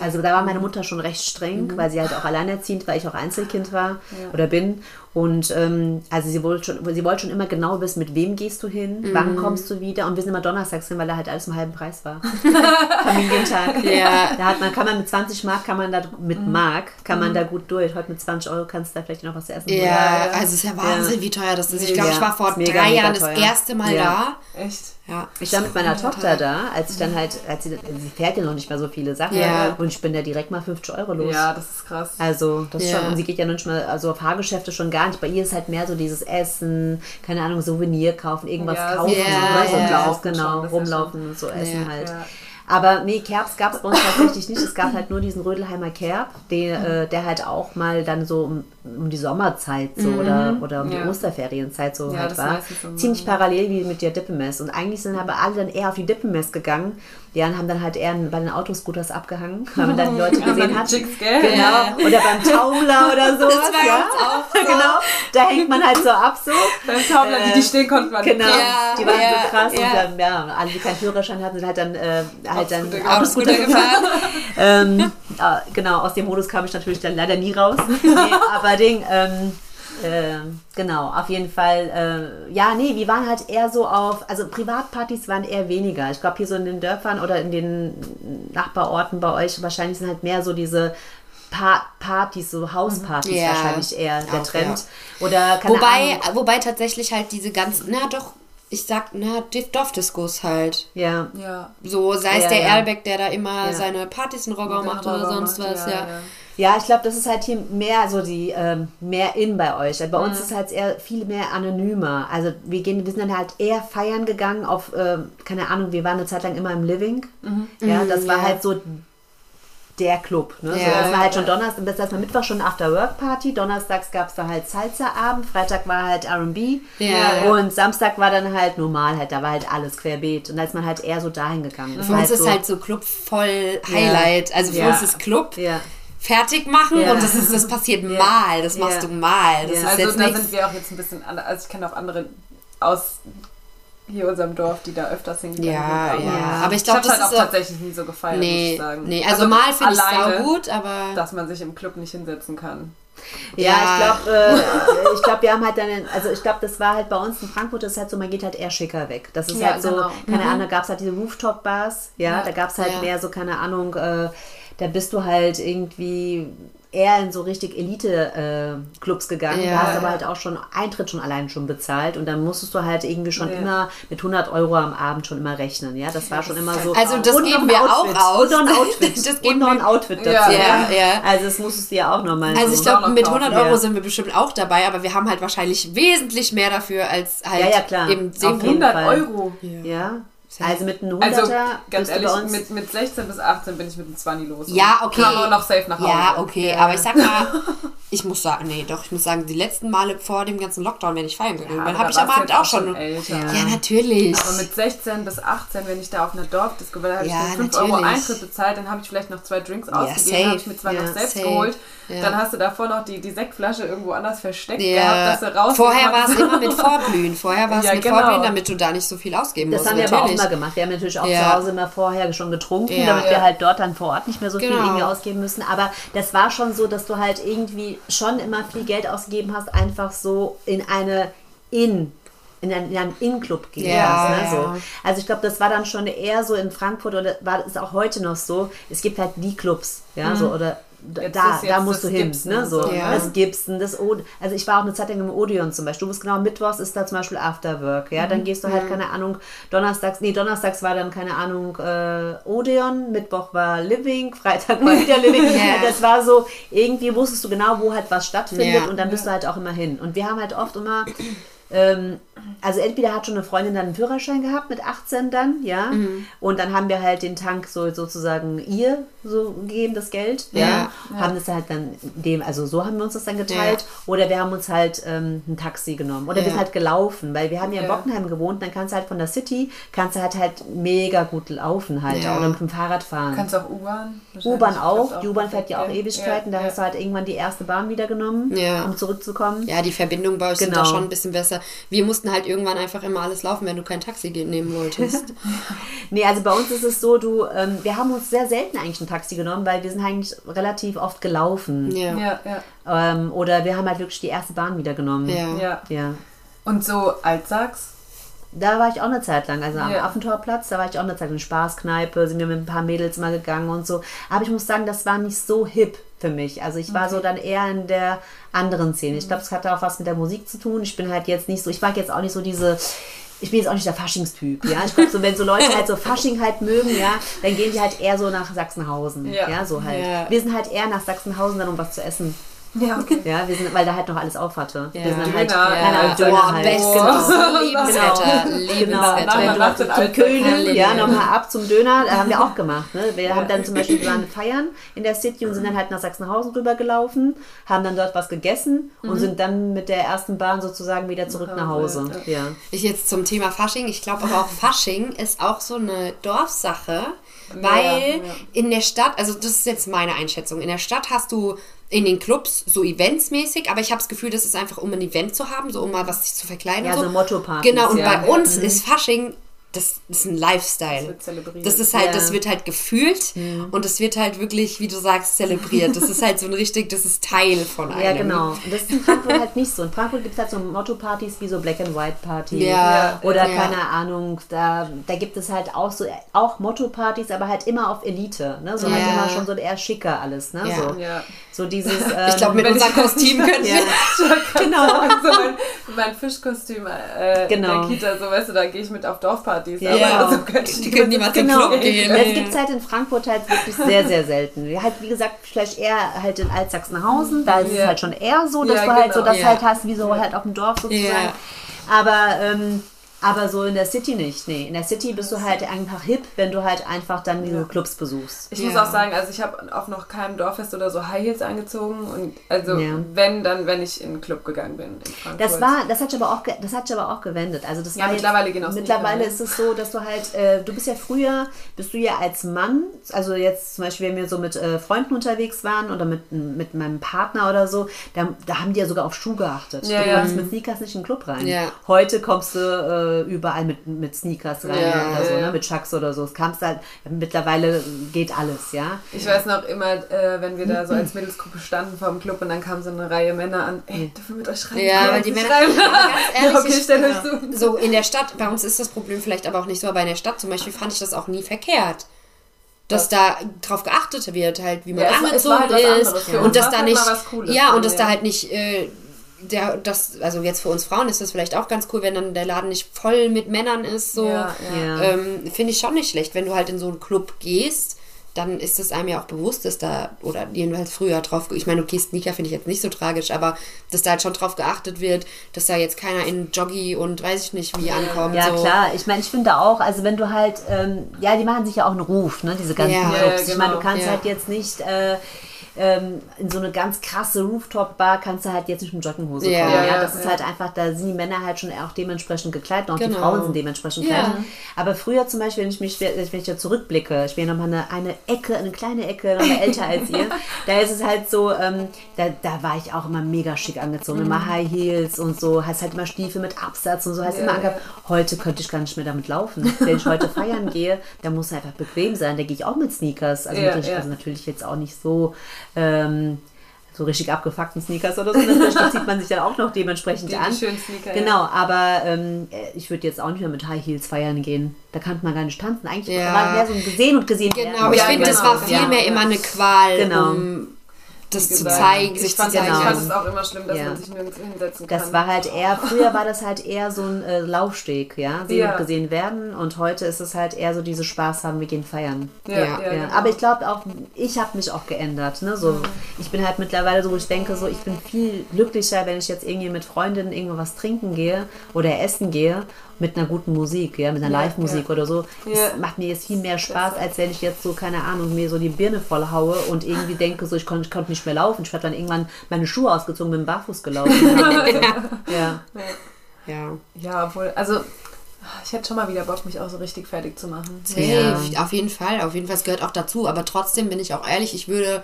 Also da war meine Mutter schon recht streng, weil sie halt auch alleinerziehend, weil ich auch Einzelkind war oder bin. Und ähm, also sie wollte schon, sie wollte schon immer genau wissen, mit wem gehst du hin, wann kommst du wieder. Und wir sind immer donnerstags hin, weil da halt alles im halben Preis war. Familientag. Ja. Da hat man, kann man mit 20 Mark, kann man da mit Mark, kann man da gut durch. Heute mit 20 Euro kannst du da vielleicht noch was essen. Ja, Ja, ja. also es ist ja Wahnsinn, wie teuer das ist. Ich glaube, Ja, ich war vor ist mega, drei mega Jahren das erste Mal Ja. Echt? da. Ja. Ich war mit meiner Tochter da, als ich dann halt, als sie, sie fährt ja noch nicht mal so viele Sachen. Ja. Und ich bin da direkt mal 50 Euro los. Ja, das ist krass. Also, das Ja. schon, und sie geht ja noch nicht mal, also auf Fahrgeschäfte schon gar nicht. Bei ihr ist halt mehr so dieses Essen, keine Ahnung, Souvenir kaufen, irgendwas Ja, kaufen, ja, so, ne, ja. rumlaufen, Schon, genau, rumlaufen und so essen Ja. halt. Ja. Aber nee, Kerbs gab es bei uns tatsächlich nicht. Es gab halt nur diesen Rödelheimer Kerb, den, äh, der halt auch mal dann so um, um die Sommerzeit so oder, oder um die Ja. Osterferienzeit so Ja, halt war. so, Ziemlich parallel wie mit der Dippemess. Und eigentlich sind aber alle dann eher auf die Dippemess gegangen. Die anderen haben dann halt eher bei den Autoscooters abgehangen, weil man dann die Leute Ja, gesehen den hat. Chicks, gell? Genau. Oder beim Taumler oder sowas. Das war ja? auch so. Genau. Da hängt man halt so ab so. Beim Taubler, die, die stehen konnten, waren Genau, Ja, die waren ja, so krass ja. und dann, ja, alle, die keinen Führerschein hatten, sind halt dann, äh, halt dann Autoscooter Autoscooter gefahren. ähm, äh, genau, aus dem Modus kam ich natürlich dann leider nie raus. nee, aber Ding, ähm, äh, genau, auf jeden Fall, äh, ja, nee, wir waren halt eher so auf, also Privatpartys waren eher weniger. Ich glaube, hier so in den Dörfern oder in den Nachbarorten bei euch wahrscheinlich sind halt mehr so diese Pa Partys, so Hauspartys Ja. wahrscheinlich eher der Auch, Trend. Oder keine Wobei, Ahnung. wobei tatsächlich halt diese ganzen, na doch, ich sag, na, die Dorfdiskos halt. Ja, Ja. So, sei es Ja, der ja. Erlbeck, der da immer Ja. seine Partys in Roggau macht oder sonst macht, was, ja, ja. ja. Ja, ich glaube, das ist halt hier mehr so die, ähm, mehr in bei euch. Bei uns ist halt eher viel mehr anonymer. Also wir gehen, wir sind dann halt eher feiern gegangen auf, ähm, keine Ahnung, wir waren eine Zeit lang immer im Living. Ja, das war ja. halt so der Club. Ne? so, Ja. das war halt schon Donnerstag, das heißt mal Mittwoch schon After-Work-Party, Donnerstags gab es da halt Salsa-Abend, Freitag war halt R&B Ja. und Samstag war dann halt normal, halt, da war halt alles querbeet und da ist man halt eher so dahin gegangen. Für uns halt ist so, halt so Club voll Highlight. Also für Ja. uns ist Club ja. Fertig machen Ja. und das, ist, das passiert mal. Das machst Ja. du mal. Das Ja. ist Also jetzt da nichts. sind wir auch jetzt ein bisschen anders. Also ich kenne auch andere aus hier unserem Dorf, die da öfters hingegangen Ja, sind. ja. Aber ich glaube, das halt auch ist auch, tatsächlich nie so gefeiert, muss Nee, ich sagen. nee, also, mal finde ich sau gut, aber dass man sich im Club nicht hinsetzen kann. Ja, Ja. ich glaube, äh, ich glaube, wir haben halt dann, also ich glaube, das war halt bei uns in Frankfurt, das ist halt so, man geht halt eher schicker weg. Das ist Ja, halt so, genau. keine Ahnung, da gab es halt diese Rooftop-Bars, ja, Ja. da gab es halt Ja. mehr so, keine Ahnung, äh, da bist du halt irgendwie eher in so richtig Elite-Clubs gegangen. Ja. Da hast aber halt auch schon Eintritt schon allein schon bezahlt und dann musstest du halt irgendwie schon Ja. immer mit 100 Euro am Abend schon immer rechnen, ja, das war schon immer so. Also das Und geben wir Outfit. auch aus. Und noch ein Outfit. Das und geben noch ein wir- Outfit dazu. Ja, ja, ja. Also das musstest du ja auch nochmal Also so. ich glaube, mit kaufen, 100 Euro sind wir bestimmt auch dabei, aber wir haben halt wahrscheinlich wesentlich mehr dafür als halt Ja, ja, klar. eben Auf 10 jeden 100 Fall. Euro. Ja. Also mit einem 100er Also ganz bist du bei ehrlich, uns. mit, mit 16 bis 18 bin ich mit dem 20 los. Ja, okay. Kam auch noch safe nach Hause. Ja, okay, aber ich sag mal, ich muss sagen, nee, doch, ich muss sagen, die letzten Male vor dem ganzen Lockdown, wenn ich feiern gegangen Ja, bin, aber habe ich am Abend auch schon. älter. Ja, natürlich. Aber mit 16 bis 18, wenn ich da auf einer Dorfdisco war, da habe Ja, ich mir 5 Euro natürlich. Eintritt bezahlt, dann habe ich vielleicht noch zwei Drinks ausgegeben, safe. habe ich mir zwar Ja, noch selbst safe. geholt, Ja. dann hast du davor noch die, die Sektflasche irgendwo anders versteckt Ja. gehabt, dass du raus Vorher war es immer mit Vorglühen. Vorher war es Ja, mit genau. Vorglühen, damit du da nicht so viel ausgeben das musst. haben wir aber auch natürlich. Immer gemacht. Wir haben natürlich auch Ja. zu Hause immer vorher schon getrunken, Ja. damit wir halt dort dann vor Ort nicht mehr so viel Genau. irgendwie ausgeben müssen. Aber das war schon so, dass du halt irgendwie schon immer viel Geld ausgegeben hast, einfach so in eine In in einen, in einen In-Club gehen Ja, hast, ne, so. Also ich glaube, das war dann schon eher so in Frankfurt oder war ist auch heute noch so. Es gibt halt die Clubs, ja, so oder da, Jetzt da, da musst du das hin, Gibson ne, so. so, ja. Das Gibson, das Od also ich war auch eine Zeit lang im Odeon zum Beispiel. Du bist genau mittwochs ist da zum Beispiel Afterwork, ja, dann gehst du halt keine Ahnung donnerstags, nee donnerstags war dann keine Ahnung äh, Odeon, Mittwoch war Living, Freitag war wieder Living. Ja. Das war so irgendwie wusstest du genau, wo halt was stattfindet und dann bist du halt auch immer hin. Und wir haben halt oft immer ähm, also entweder hat schon eine Freundin dann einen Führerschein gehabt mit 18 dann, ja. Mhm. Und dann haben wir halt den Tank so sozusagen ihr so gegeben, das Geld, ja. Ja. Haben das halt dann dem, also so haben wir uns das dann geteilt. Oder wir haben uns halt ähm, ein Taxi genommen. Oder wir Ja. sind halt gelaufen, weil wir haben ja in Ja. Bockenheim gewohnt, dann kannst du halt von der City, kannst du halt halt mega gut laufen halt Ja. oder mit dem Fahrrad fahren. Kannst du auch U-Bahn? U-Bahn auch. Die U-Bahn fährt ja auch Ja. Ewigkeiten. Ja, Da ja. hast du halt irgendwann die erste Bahn wieder genommen, Ja. um zurückzukommen. Ja, die Verbindung bei euch sind Genau. da schon ein bisschen besser. Wir mussten halt irgendwann einfach immer alles laufen, wenn du kein Taxi nehmen wolltest. Nee, also bei uns ist es so, du, ähm, wir haben uns sehr selten eigentlich ein Taxi genommen, weil wir sind eigentlich relativ oft gelaufen. ja. Ja, ja, Ähm, oder wir haben halt wirklich die erste Bahn wieder genommen. Ja. ja. Ja. Und so Altsachs? Da war ich auch eine Zeit lang, also am Ja. Affentorplatz, da war ich auch eine Zeit lang in Spaßkneipe, sind wir mit ein paar Mädels mal gegangen und so. Aber ich muss sagen, das war nicht so hip für mich. Also ich war so dann eher in der anderen Szene. Ich glaube, es hatte auch was mit der Musik zu tun. Ich bin halt jetzt nicht so, ich mag jetzt auch nicht so diese ich bin jetzt auch nicht der Faschingstyp, ja. Ich glaube, so, wenn so Leute halt so Fasching halt mögen, ja, dann gehen die halt eher so nach Sachsenhausen, ja, Ja. so halt. Ja. Wir sind halt eher nach Sachsenhausen dann, um was zu essen. Ja, okay. Ja, wir sind, weil da halt noch alles auf hatte. Ja. Wir sind dann halt, Döner, nein, ja. Döner Boah, halt. best, Genau. Genau, zum in Altstadt. Köln, ja, Ja. nochmal ab zum Döner, da haben wir auch gemacht. Ne? Wir haben dann zum Beispiel, wir waren feiern in der City und sind dann halt nach Sachsenhausen rübergelaufen, haben dann dort was gegessen und sind dann mit der ersten Bahn sozusagen wieder zurück nach Hause. Ja. Ich jetzt zum Thema Fasching. Ich glaube aber auch Fasching ist auch so eine Dorfsache, weil ja. in der Stadt, also das ist jetzt meine Einschätzung, in der Stadt hast du in den Clubs so eventsmäßig, aber ich habe das Gefühl, das ist einfach, um ein Event zu haben, so um mal was sich zu verkleiden. Ja, so so Motto-Partys, Genau, und ja. bei uns ist Fasching, das ist ein Lifestyle. Das wird zelebriert. Das ist halt, Ja. das wird halt gefühlt und es wird halt wirklich, wie du sagst, zelebriert. Das ist halt so ein richtig, das ist Teil von einem. Ja, genau. Und das ist in Frankfurt halt nicht so. In Frankfurt gibt es halt so Motto-Partys wie so Black and White Party. Ja, Oder ja. keine Ahnung, da, da gibt es halt auch so auch Motto-Partys, aber halt immer auf Elite. Ne? So halt Ja. immer schon so eher schicker alles. Ne? Ja. So, Ja. So dieses. Ich ähm, glaube, mit unserem ich- Kostüm könnten ja. wir. genau. so mein, mein Fischkostüm äh, Genau. in der Kita, so weißt du, da gehe ich mit auf Dorfpartys. Ja. aber Genau. so könnte ich Die können niemals Genau. Club gehen. Das gibt es halt in Frankfurt halt wirklich sehr, sehr selten. Ja, Halt, wie gesagt, vielleicht eher halt in Altsachsenhausen, da ist es Ja. halt schon eher so, dass Ja, du halt so genau. das Ja. halt hast, wie so halt auf dem Dorf sozusagen. Ja. Aber ähm, Aber so in der City nicht. Nee, in der City bist du halt einfach hip, wenn du halt einfach dann diese Clubs besuchst. Ich muss Ja. auch sagen, also ich habe auf noch keinem Dorffest oder so High Heels angezogen und also Ja. wenn, dann wenn ich in einen Club gegangen bin in Frankfurt. Das war, das hat sich aber auch, ge- das hat sich aber auch gewendet. Also das Ja, war mittlerweile jetzt, gehen auch Mittlerweile ist es so, dass du halt, äh, du bist ja früher, bist du ja als Mann, also jetzt zum Beispiel, wenn wir so mit äh, Freunden unterwegs waren oder mit, mit meinem Partner oder so, da, da haben die ja sogar auf Schuh geachtet. Ja, du ja. konntest mit Sneakers nicht in den Club rein. Ja. Heute kommst du äh, überall mit, mit Sneakers rein Ja, oder so, ja, ne? mit Chucks oder so. Es kamst halt, mittlerweile geht alles, ja. Ich weiß noch immer, äh, wenn wir da so als Mädelsgruppe standen vor dem Club und dann kam so eine Reihe Männer an, ey, dürfen wir mit euch schreiben? Ja, weil die Männer- schreiben? Ehrlich, ja, okay, ich- stell euch zu. So in der Stadt, bei uns ist das Problem vielleicht aber auch nicht so, aber in der Stadt zum Beispiel fand ich das auch nie verkehrt. Dass da drauf geachtet wird, halt, wie man Ja, angezogen halt ist. anderes. Für Und dass da halt nicht. mal was Cooles ja, und dass da halt nicht. Äh, der, das, also jetzt für uns Frauen ist das vielleicht auch ganz cool, wenn dann der Laden nicht voll mit Männern ist. So. Ja, ja. Ähm, Finde ich schon nicht schlecht. Wenn du halt in so einen Club gehst, dann ist es einem ja auch bewusst, dass da, oder jedenfalls früher drauf, ich meine, okay, Sneaker finde ich jetzt nicht so tragisch, aber dass da halt schon drauf geachtet wird, dass da jetzt keiner in Joggi und weiß ich nicht wie ankommt. Ja, so. klar. Ich meine, ich finde auch, also wenn du halt, ähm, ja, die machen sich ja auch einen Ruf, ne, diese ganzen Ja. Clubs. Ja, ja, Ich meine, du genau. kannst Ja. halt jetzt nicht äh, ähm, in so eine ganz krasse Rooftop-Bar kannst du halt jetzt nicht mit Jogginghose Ja. kommen. Ja, Ja, das ist ja. halt einfach, da sind die Männer halt schon auch dementsprechend gekleidet und auch die Genau. Frauen sind dementsprechend gekleidet. Aber früher zum Beispiel, wenn ich mich, wenn ich da zurückblicke, ich bin ja nochmal eine, eine Ecke, eine kleine Ecke, nochmal älter als ihr, da ist es halt so, ähm, da, da war ich auch immer mega schick angezogen, Mhm. immer High Heels und so, hast halt immer Stiefel mit Absatz und so, hast immer angehabt. Heute könnte ich gar nicht mehr damit laufen. Wenn ich heute feiern gehe, dann muss es einfach bequem sein. Da gehe ich auch mit Sneakers. Also, ja. also natürlich jetzt auch nicht so, ähm, so richtig abgefuckten Sneakers oder so. Das zieht man sich dann auch noch dementsprechend Die- die an. schönen Sneaker, ja. Genau, aber ähm, ich würde jetzt auch nicht mehr mit High Heels feiern gehen. Da kann man gar nicht tanzen. Eigentlich Ja. war mehr so ein gesehen und gesehen Genau, werden. ich Ja, finde, das genau, war genau. vielmehr immer eine Qual, Genau. um das zu zeigen, ich sich fand, zu zeigen. Ich Genau. fand es auch immer schlimm, dass Ja. man sich nirgends hinsetzen kann. Das war halt eher, früher war das halt eher so ein äh, Laufsteg, ja, sehen Ja. und gesehen werden. Und heute ist es halt eher so diese Spaß haben, wir gehen feiern. ja, Ja, genau. aber ich glaube auch, ich habe mich auch geändert. Ne? So, Ich bin halt mittlerweile so, wo ich denke, so, ich bin viel glücklicher, wenn ich jetzt irgendwie mit Freundinnen irgendwo was trinken gehe oder essen gehe mit einer guten Musik, ja, mit einer Ja, Live-Musik ja. oder so. Ja. Das macht mir jetzt viel mehr Spaß, als wenn ich jetzt so, keine Ahnung, mir so die Birne voll haue und irgendwie denke, so, ich konnte ich konnte nicht mehr laufen. Ich habe dann irgendwann meine Schuhe ausgezogen, bin barfuß gelaufen. ja. Ja. Ja, obwohl, also ich hätte schon mal wieder Bock, mich auch so richtig fertig zu machen. Safe, auf jeden Fall. Auf jeden Fall, es gehört auch dazu. Aber trotzdem bin ich auch ehrlich, ich würde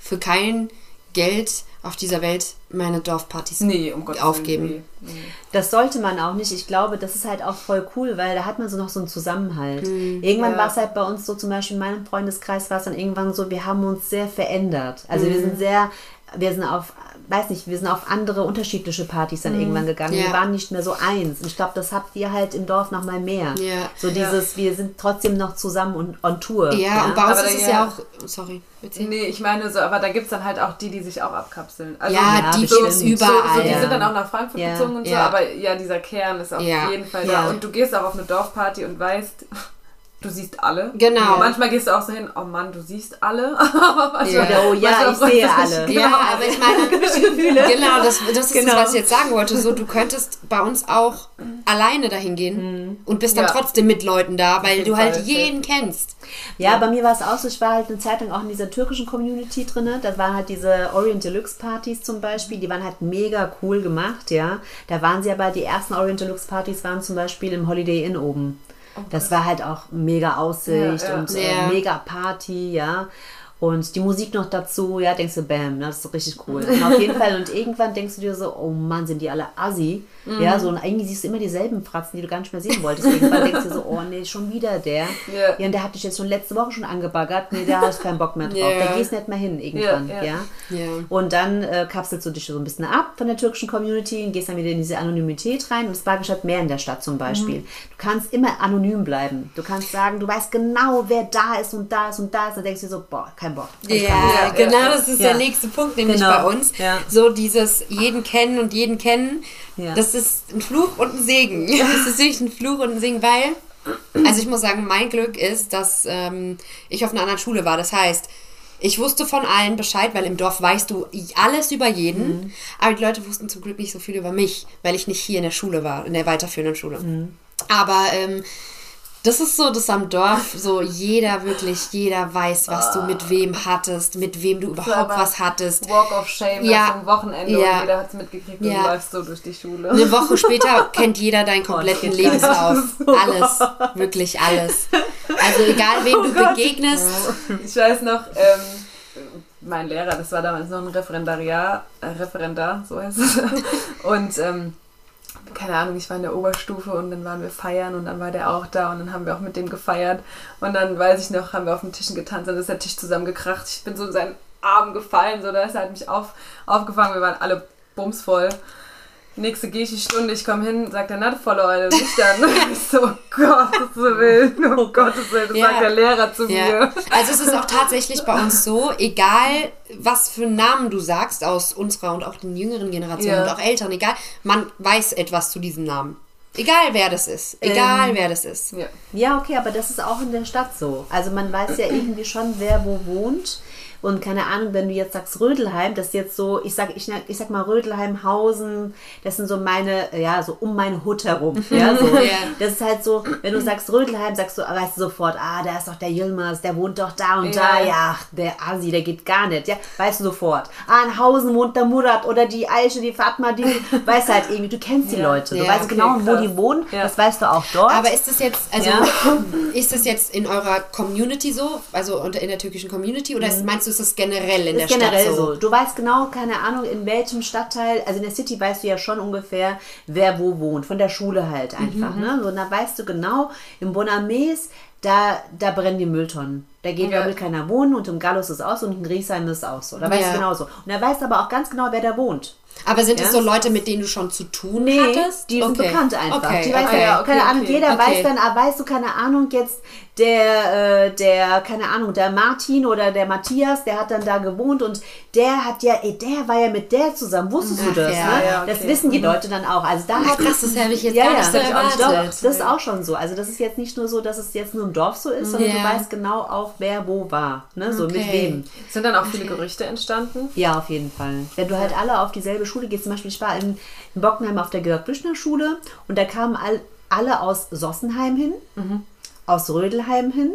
für kein Geld auf dieser Welt meine Dorfpartys Nee, um aufgeben. Willen. Nee. Das sollte man auch nicht. Ich glaube, das ist halt auch voll cool, weil da hat man so noch so einen Zusammenhalt. Irgendwann Ja. war es halt bei uns so, zum Beispiel in meinem Freundeskreis war es dann irgendwann so, wir haben uns sehr verändert. Also wir sind sehr, wir sind auf, weiß nicht, wir sind auf andere unterschiedliche Partys dann irgendwann gegangen. Ja. Wir waren nicht mehr so eins. Und ich glaube, das habt ihr halt im Dorf noch mal mehr. Ja. So dieses, wir sind trotzdem noch zusammen und on Tour. Ja, und bei uns Aber ist es ja- ja auch. Sorry, erzähl. Nee, ich meine so, aber da gibt es dann halt auch die, die sich auch abkapseln. Also Ja, Ja, die gibt's so, überall. so, die ja. sind dann auch nach Frankfurt Ja. gezogen und so, Ja. aber ja, dieser Kern ist auf Ja. jeden Fall Ja. da. Und du gehst auch auf eine Dorfparty und weißt, du siehst alle. Genau. Manchmal gehst du auch so hin, oh Mann, du siehst alle. Aber manchmal- Oder, oh ja, ich sehe alle. Genau. Ja, aber ich meine, genau, das, das ist Genau. das, was ich jetzt sagen wollte. So, du könntest bei uns auch alleine dahin gehen und bist dann Ja. trotzdem mit Leuten da, weil du halt jeden kennst. Ja, bei mir war es auch so, ich war halt eine Zeit lang auch in dieser türkischen Community drin. Da waren halt diese Orient Deluxe Partys zum Beispiel, die waren halt mega cool gemacht, ja. Da waren sie aber, die ersten Orient Deluxe Partys waren zum Beispiel im Holiday Inn oben. Das war halt auch mega Aussicht Ja, ja. und äh, mega Party, ja. Und die Musik noch dazu, ja, denkst du, bam, das ist richtig cool. Und auf jeden Fall, und irgendwann denkst du dir so, oh Mann, sind die alle assi. Ja, so, und eigentlich siehst du immer dieselben Fratzen, die du gar nicht mehr sehen wolltest. Irgendwann denkst du so, oh nee, schon wieder der. Ja. Ja, und der hat dich jetzt schon letzte Woche schon angebaggert. Nee, da hast du keinen Bock mehr drauf. Ja. Da gehst nicht mehr hin irgendwann, ja. Ja, ja. Ja. Und dann äh, kapselst du dich so ein bisschen ab von der türkischen Community und gehst dann wieder in diese Anonymität rein. Und es war statt mehr in der Stadt zum Beispiel. Mhm. Du kannst immer anonym bleiben. Du kannst sagen, du weißt genau, wer da ist und da ist und da ist. Dann denkst du dir so, boah, kein Bock. Ja, genau, das ist Ja. der nächste Punkt, nämlich Genau. bei uns. Ja. So dieses jeden kennen und jeden kennen, Ja. das ist ein Fluch und ein Segen. Das ist wirklich ein Fluch und ein Segen, weil, also ich muss sagen, mein Glück ist, dass ähm, ich auf einer anderen Schule war. Das heißt, ich wusste von allen Bescheid, weil im Dorf weißt du alles über jeden. Mhm. Aber die Leute wussten zum Glück nicht so viel über mich, weil ich nicht hier in der Schule war, in der weiterführenden Schule. Mhm. Aber ähm, das ist so, dass am Dorf so jeder wirklich, jeder weiß, was du mit wem hattest, mit wem du überhaupt was hattest. Walk of Shame Ja. so einem Wochenende Ja. und jeder hat es mitgekriegt und Ja. du läufst so durch die Schule. Eine Woche später kennt jeder deinen kompletten nicht. Lebenslauf. Alles, wirklich alles. Also egal, wem du begegnest. Ich weiß noch, ähm, mein Lehrer, das war damals noch ein Referendariat, äh, Referendar, so heißt es. Und ähm, keine Ahnung, ich war in der Oberstufe und dann waren wir feiern und dann war der auch da und dann haben wir auch mit dem gefeiert. Und dann weiß ich noch, haben wir auf den Tischen getanzt und dann ist der Tisch zusammengekracht. Ich bin so in seinen Arm gefallen, so da ist er hat mich auf, aufgefangen, wir waren alle bumsvoll. Nächste Geschi-Stunde, ich komme hin, sagt er, na, volle Eule, nüchtern. ich so, oh Gottes Willen, oh Gottes Willen, das Ja. sagt der Lehrer zu Ja. mir. Also es ist auch tatsächlich bei uns so, egal was für einen Namen du sagst aus unserer und auch den jüngeren Generationen Ja. und auch Eltern, egal, man weiß etwas zu diesem Namen. Egal wer das ist. Egal Ähm, wer das ist. Ja. Ja, okay, aber das ist auch in der Stadt so. Also man weiß ja irgendwie schon, wer wo wohnt. Und keine Ahnung, wenn du jetzt sagst Rödelheim, das ist jetzt so, ich sag, ich, ich sag mal Rödelheim, Hausen, das sind so meine, ja, so um meine Hut herum. Ja, so. Ja. Das ist halt so, wenn du sagst Rödelheim, sagst du, weißt du sofort, ah, da ist doch der Yilmaz, der wohnt doch da und Ja. da, ja, der Asi, der geht gar nicht, ja, weißt du sofort. Ah, in Hausen wohnt der Murat oder die Aische, die Fatma, die, weißt halt irgendwie, du kennst die Ja. Leute, du weißt okay, genau, wo krass. die wohnen, das weißt du auch dort. Aber ist das jetzt, also ist das jetzt in eurer Community so, also in der türkischen Community, oder ist, meinst du, ist das generell in der ist generell Stadt so? so. Du weißt genau, keine Ahnung, in welchem Stadtteil, also in der City weißt du ja schon ungefähr, wer wo wohnt. Von der Schule halt einfach. Ne? So, und da weißt du genau, im Bonames, da, da brennen die Mülltonnen. Da geht Ja. keiner wohnen und im Gallus ist es auch so und in Griesheim ist es auch so. Da weißt Ja. du genau so. Und da weißt du aber auch ganz genau, wer da wohnt. Aber sind es Ja. so Leute, mit denen du schon zu tun Nee, hattest? die sind Okay. bekannt einfach. Okay, die weiß okay. dann, keine Ahnung, okay. jeder Okay. weiß dann, ah, weißt du, keine Ahnung, jetzt der, äh, der, keine Ahnung, der Martin oder der Matthias, der hat dann da gewohnt und der hat ja, ey, der war ja mit der zusammen, wusstest du Ach, das? ja, ne? ja, Das wissen die Leute dann auch. Also da hat krass, das habe ich jetzt ja, gar ja, nicht so erwartet. Doch, das ist auch schon so. Also das ist jetzt nicht nur so, dass es jetzt nur im Dorf so ist, sondern Ja. du weißt genau auch, wer wo war. Ne? So mit wem. Sind dann auch viele Gerüchte entstanden? Ja, auf jeden Fall. Wenn du halt alle auf dieselbe Schule gehst, zum Beispiel, ich war in, in Bockenheim auf der Georg-Büchner-Schule und da kamen all, alle aus Sossenheim hin, aus Rödelheim hin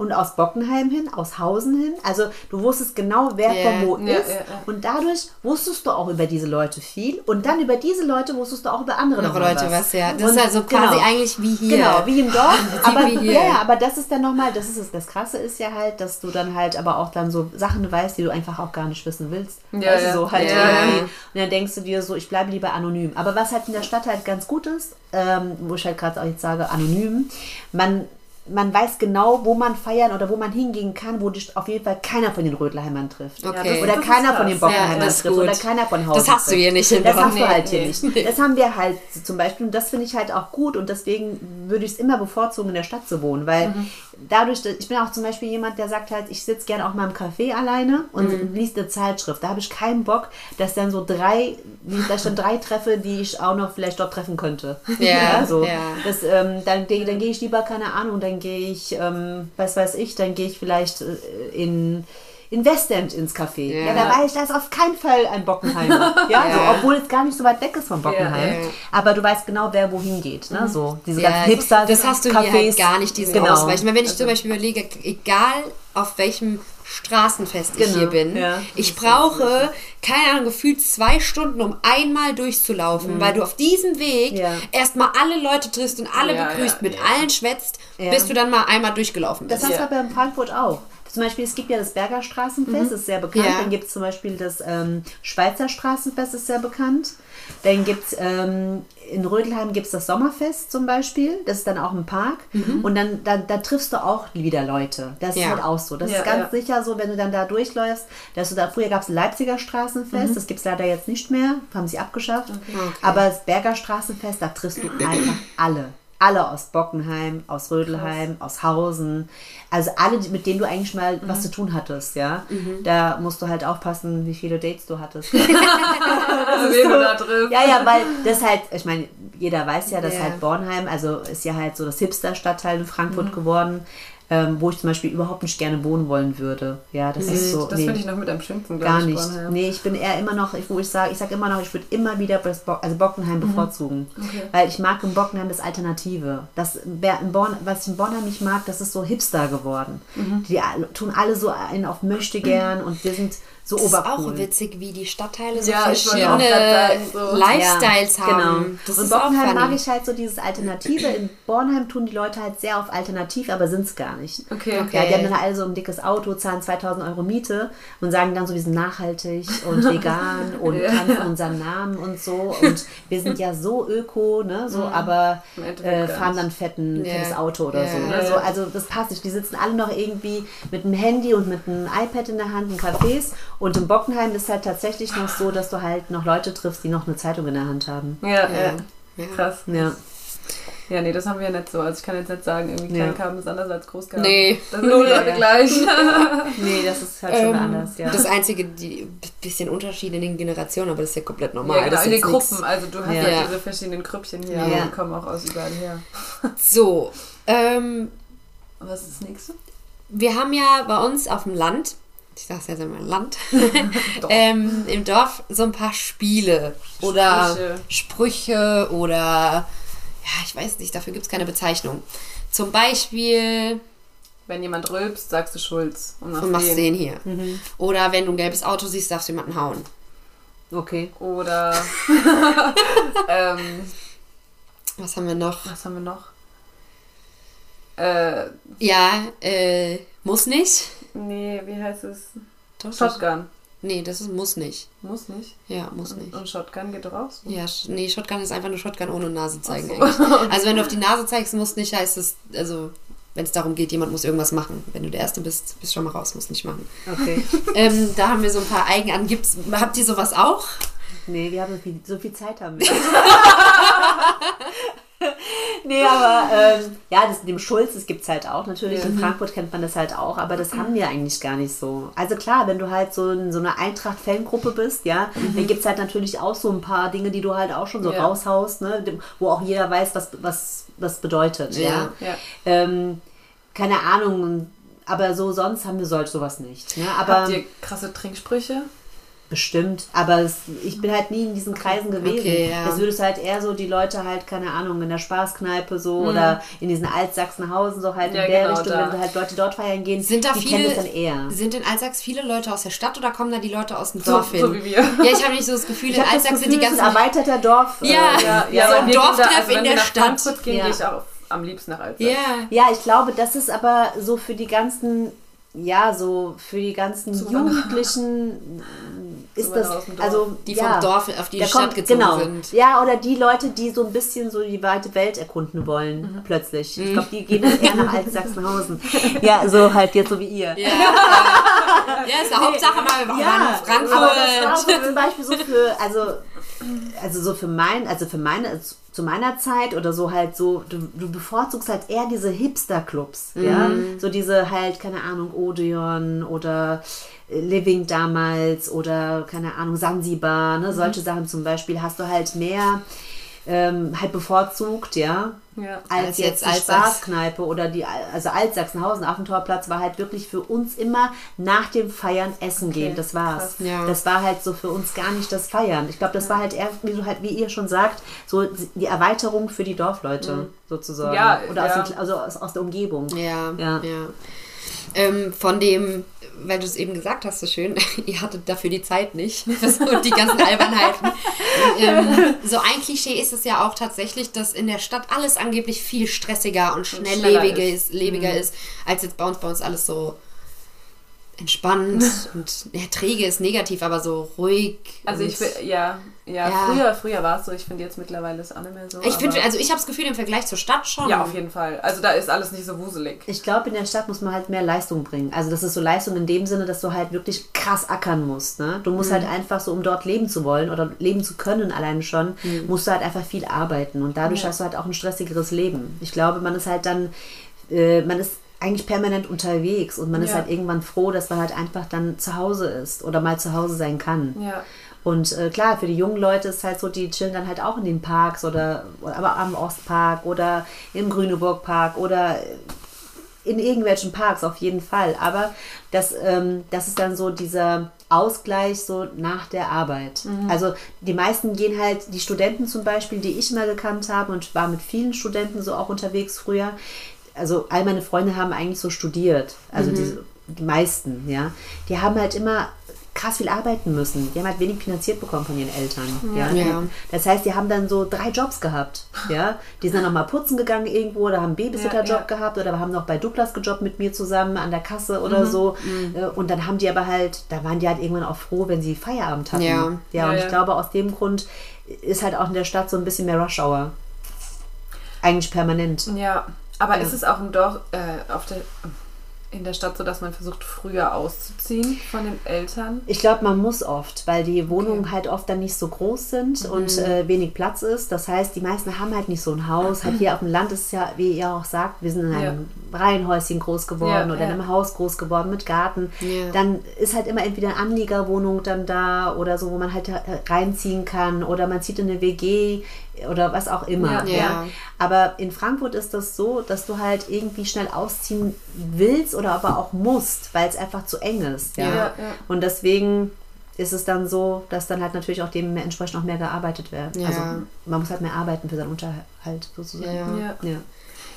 und aus Bockenheim hin, aus Hausen hin. Also du wusstest genau, wer Ja, von wo ja, ist. ja. Und dadurch wusstest du auch über diese Leute viel. Und dann über diese Leute wusstest du auch über andere Andere Leute was, ja. Das Und ist also quasi genau. eigentlich wie hier. Genau, wie im Dorf. aber, ja, aber das ist dann nochmal, das ist es. Das Krasse ist ja halt, dass du dann halt aber auch dann so Sachen weißt, die du einfach auch gar nicht wissen willst. Ja, du, ja. so halt Ja, irgendwie. Und dann denkst du dir so, ich bleibe lieber anonym. Aber was halt in der Stadt halt ganz gut ist, ähm, wo ich halt gerade auch jetzt sage, anonym, man man weiß genau, wo man feiern oder wo man hingehen kann, wo dich auf jeden Fall keiner von den Rödlerheimern trifft. Okay. Oder Das ist keiner von den. Bockenheimern Ja, trifft. Oder keiner von Hausen Das hast du trifft. hier nicht in Das hast du halt hier Nee, nicht. Das haben wir halt zum Beispiel und das finde ich halt auch gut und deswegen würde ich es immer bevorzugen, in der Stadt zu wohnen, weil Mhm. dadurch, ich bin auch zum Beispiel jemand, der sagt halt, ich sitze gerne auch mal im Café alleine und Mhm. liest eine Zeitschrift. Da habe ich keinen Bock, dass dann so drei, dass ich dann drei treffe, die ich auch noch vielleicht dort treffen könnte. Ja, so. ja. Das, ähm, dann dann gehe ich lieber, keine Ahnung, dann gehe ich, ähm, was weiß ich, dann gehe ich vielleicht äh, in in Westend ins Café. Ja. Ja. da weiß ich, da ist auf keinen Fall ein Bockenheimer. Ja, Ja. So, obwohl es gar nicht so weit weg ist von Bockenheim. Ja. Aber du weißt genau, wer wohin geht. Ne? So, diese ganzen Hipster das hast du hier halt gar nicht, diesen genau. Ausweich. Ich meine, wenn ich zum Beispiel überlege, egal auf welchem Straßenfest ich Genau, hier bin, ja. ich brauche, keine Ahnung, gefühlt zwei Stunden, um einmal durchzulaufen, weil du auf diesem Weg Mhm. Ja. erstmal alle Leute triffst und alle Ja, begrüßt, mit allen schwätzt, Ja. bis du dann mal einmal durchgelaufen Das bist. hast du Ja. aber in Frankfurt auch. Zum Beispiel, es gibt ja das Berger Straßenfest, ist sehr bekannt. Ja. Dann gibt es zum Beispiel das ähm, Schweizer Straßenfest, ist sehr bekannt. Dann gibt es ähm, in Rödelheim gibt's das Sommerfest zum Beispiel. Das ist dann auch im Park. Und dann da, da triffst du auch wieder Leute. Das ist Ja. halt auch so. Das Ja, ist ganz ja. sicher so, wenn du dann da durchläufst, dass du da, früher gab es Leipziger Straßenfest, das gibt es leider jetzt nicht mehr, haben sie abgeschafft. Aber das Berger Straßenfest, da triffst du einfach alle. Alle aus Bockenheim, aus Rödelheim, aus Hausen. Also alle, mit denen du eigentlich mal was zu tun hattest, ja. Da musst du halt aufpassen, wie viele Dates du hattest. Also wen du da triffst. ja, ja, weil das halt, ich meine, jeder weiß ja, dass Ja. halt Bornheim, also ist ja halt so das Hipster-Stadtteil in Frankfurt geworden. Ähm, wo ich zum Beispiel überhaupt nicht gerne wohnen wollen würde. Ja, das ist so. das nee. finde ich noch mit am schönsten, glaub Gar ich, nicht. Bornheim. Nee, ich bin eher immer noch, ich- wo ich sage, ich sage immer noch, ich würde immer wieder das Bo also Bockenheim bevorzugen. Mhm. Okay. Weil ich mag in Bockenheim das Alternative. Das, in Born, was ich in Bornheim nicht mag, das ist so hipster geworden. Mhm. Die tun alle so einen auf möchte gern und wir sind so Das ist auch witzig, wie die Stadtteile so Ja, ich verschiedene so. Lifestyles Ja, haben. Genau. Das und ist auch Bockenheim mag ich halt so dieses Alternative. In Bornheim tun die Leute halt sehr auf Alternativ, aber sind es gar nicht. Okay, Okay. Ja, die haben dann alle so ein dickes Auto, zahlen 2000 Euro Miete und sagen dann so, wir sind nachhaltig und vegan und Ja. tanzen unseren Namen und so. Und wir sind ja so öko, ne? So, aber Im Endeffekt äh, fahren nicht. dann fetten, Ja. fettes Auto oder Ja. so, ne? Ja. so. Also das passt nicht. Die sitzen alle noch irgendwie mit einem Handy und mit einem iPad in der Hand in Cafés. Und in Bockenheim ist halt tatsächlich noch so, dass du halt noch Leute triffst, die noch eine Zeitung in der Hand haben. Ja, ja. Ja. Krass. Ja. Ja, nee, das haben wir ja nicht so. Also ich kann jetzt nicht sagen, irgendwie Ja. Kleinkarben ist anders als Großkarben. Nee. Das sind die alle gleich. Nee, das ist halt schon Ähm, anders, ja. Das einzige, die bisschen Unterschiede in den Generationen, aber das ist ja komplett normal. Ja, genau, das in den Gruppen. Also du hast Ja. ja, Ja. diese verschiedenen Krüppchen hier, Ja. aber die kommen auch aus überall her. So, ähm, Was ist das nächste? wir haben ja bei uns auf dem Land, ich sag's jetzt einmal Land, ähm, im Dorf so ein paar Spiele oder Sprüche. Sprüche oder ja, ich weiß nicht, dafür gibt es keine Bezeichnung. Zum Beispiel, Wenn jemand rülpst, sagst du Schulz. Und du machst den hier. Mhm. Oder wenn du ein gelbes Auto siehst, darfst du jemanden hauen. Okay. Oder ähm, Was haben wir noch? was haben wir noch? Äh, Ja, äh, muss nicht. nee, wie heißt es? Doch, Shotgun. Nee, das ist muss nicht. Muss nicht. Ja, muss nicht. Und Shotgun geht doch auch so. Ja, nee, Shotgun ist einfach nur Shotgun ohne Nase zeigen so. eigentlich. Also wenn du auf die Nase zeigst, muss nicht, heißt es, also wenn es darum geht, jemand muss irgendwas machen. Wenn du der Erste bist, bist schon mal raus, musst nicht machen. Okay. ähm, da haben wir so ein paar Eigenan. Gibt's, habt ihr sowas auch? Nee, wir haben so viel, so viel Zeit haben wir. nee, aber ähm, ja, das dem Schulz, das gibt es halt auch natürlich. In Frankfurt kennt man das halt auch, aber das haben wir eigentlich gar nicht so. Also klar, wenn du halt so in so einer Eintracht-Fangruppe bist, ja, dann gibt es halt natürlich auch so ein paar Dinge, die du halt auch schon so Ja. raushaust, ne, wo auch jeder weiß, was, was das bedeutet. Ja. Ja. Ja. Ähm, keine Ahnung, aber so sonst haben wir solch sowas nicht. Ne? Aber Habt ihr krasse Trinksprüche? Bestimmt, aber es, ich bin halt nie in diesen Kreisen gewesen. Okay, ja. Es würde es halt eher so die Leute halt, keine Ahnung, in der Spaßkneipe so oder in diesen Altsachsenhausen so halt Mhm. Ja, in der genau, Richtung, da. wenn halt Leute dort feiern gehen, Sind da die viele, kennen das dann eher. Sind in Altsachs viele Leute aus der Stadt oder kommen da die Leute aus dem So, Dorf hin? so wie wir. Ja, ich habe nicht so das Gefühl, Ich in Altsachs sind die es ist ein ganzen... erweiterter Dorf. Ja. äh, Ja, Ja, so ein gehen Dorftreff also in der Stadt. Frankfurt gehen, Ja. gehe ich auch am liebsten nach Alzey. Ja. Ja, ich glaube, das ist aber so für die ganzen, ja, so für die ganzen Zuwanderer. Jugendlichen ist das, also Die ja, vom Dorf auf die da Stadt kommt- gezogen genau. sind. Ja, oder die Leute, die so ein bisschen so die weite Welt erkunden wollen, Mhm. plötzlich. Ich glaube, die gehen dann eher nach Altsachsenhausen. ja, so halt jetzt so wie ihr. Ja, ja. ja ist eine Hauptsache mal, wir waren in aber das war Frankfurt. so zum Beispiel so für, also, also so für mein, also für meine, zu meiner Zeit oder so halt so, du, du bevorzugst halt eher diese Hipster-Clubs, ja, Mhm. so diese halt, keine Ahnung, Odeon oder äh, Living damals oder, keine Ahnung, Sansibar, Mhm. ne, solche Sachen zum Beispiel, hast du halt mehr ähm, halt bevorzugt, ja, Ja. als, Als jetzt jetzt die. Spaßkneipe oder die, also Altsachsenhausen, Affentorplatz war halt wirklich für uns immer nach dem Feiern essen gehen. Das war's. Ja. Das war halt so für uns gar nicht das Feiern. Ich glaube, das war halt eher, wie, du halt, wie ihr schon sagt, so die Erweiterung für die Dorfleute sozusagen. Ja, oder ja. Aus, den, also aus, aus der Umgebung. Ja, Ja. Ähm, von dem, weil du es eben gesagt hast, so schön, ihr hattet dafür die Zeit nicht. so die ganzen Albernheiten. ähm, so ein Klischee ist es ja auch tatsächlich, dass in der Stadt alles angeblich viel stressiger und schnelllebiger ist. lebiger ist, als jetzt bei uns. Bei uns alles so entspannt und ja, träge ist negativ, aber so ruhig. Also und- ich will, ja, ja, Ja. früher, früher war es so. Ich finde jetzt mittlerweile ist auch nicht mehr so. Ich finde, also ich habe das Gefühl, im Vergleich zur Stadt schon. ja, auf jeden Fall. Also da ist alles nicht so wuselig. Ich glaube, in der Stadt muss man halt mehr Leistung bringen. Also das ist so Leistung in dem Sinne, dass du halt wirklich krass ackern musst. Ne? Du musst halt einfach so, um dort leben zu wollen oder leben zu können alleine schon, musst du halt einfach viel arbeiten. Und dadurch Ja. hast du halt auch ein stressigeres Leben. Ich glaube, man ist halt dann, äh, man ist eigentlich permanent unterwegs und man ist Ja. halt irgendwann froh, dass man halt einfach dann zu Hause ist oder mal zu Hause sein kann. Ja. Und äh, klar, für die jungen Leute ist halt so, die chillen dann halt auch in den Parks oder aber am Ostpark oder im Grüneburg-Park oder in irgendwelchen Parks auf jeden Fall. Aber das, ähm, das ist dann so dieser Ausgleich so nach der Arbeit. Also die meisten gehen halt, die Studenten zum Beispiel, die ich mal gekannt habe und war mit vielen Studenten so auch unterwegs früher. Also all meine Freunde haben eigentlich so studiert. Also die, die meisten, ja. Die haben halt immer krass viel arbeiten müssen. Die haben halt wenig finanziert bekommen von ihren Eltern. Ja. Ja. Das heißt, die haben dann so drei Jobs gehabt. Ja. Die sind dann nochmal putzen gegangen irgendwo oder haben einen Babysitterjob Ja, ja. gehabt oder haben noch bei Duplas gejobbt mit mir zusammen an der Kasse oder so. Äh, Und dann haben die aber halt, da waren die halt irgendwann auch froh, wenn sie Feierabend hatten. Ja. ja und ja. ich glaube, aus dem Grund ist halt auch in der Stadt so ein bisschen mehr Rush Hour. Eigentlich permanent. Ja, aber Ja. ist es auch im Dorf, äh, auf der, in der Stadt so, dass man versucht, früher auszuziehen von den Eltern? Ich glaube, man muss oft, weil die Wohnungen halt oft dann nicht so groß sind und äh, wenig Platz ist. Das heißt, die meisten haben halt nicht so ein Haus. Halt hier auf dem Land ist es ja, wie ihr auch sagt, wir sind in einem Reihenhäuschen groß geworden Ja, oder in ja. einem Haus groß geworden mit Garten. Ja. Dann ist halt immer entweder eine Anliegerwohnung dann da oder so, wo man halt äh, reinziehen kann oder man zieht in eine WG oder was auch immer. Ja. Ja. Aber in Frankfurt ist das so, dass du halt irgendwie schnell ausziehen willst oder aber auch musst, weil es einfach zu eng ist. Ja? Ja, ja. Und deswegen ist es dann so, dass dann halt natürlich auch dementsprechend auch mehr gearbeitet wird. Ja. Also man muss halt mehr arbeiten für seinen Unterhalt sozusagen. Ja. Ja.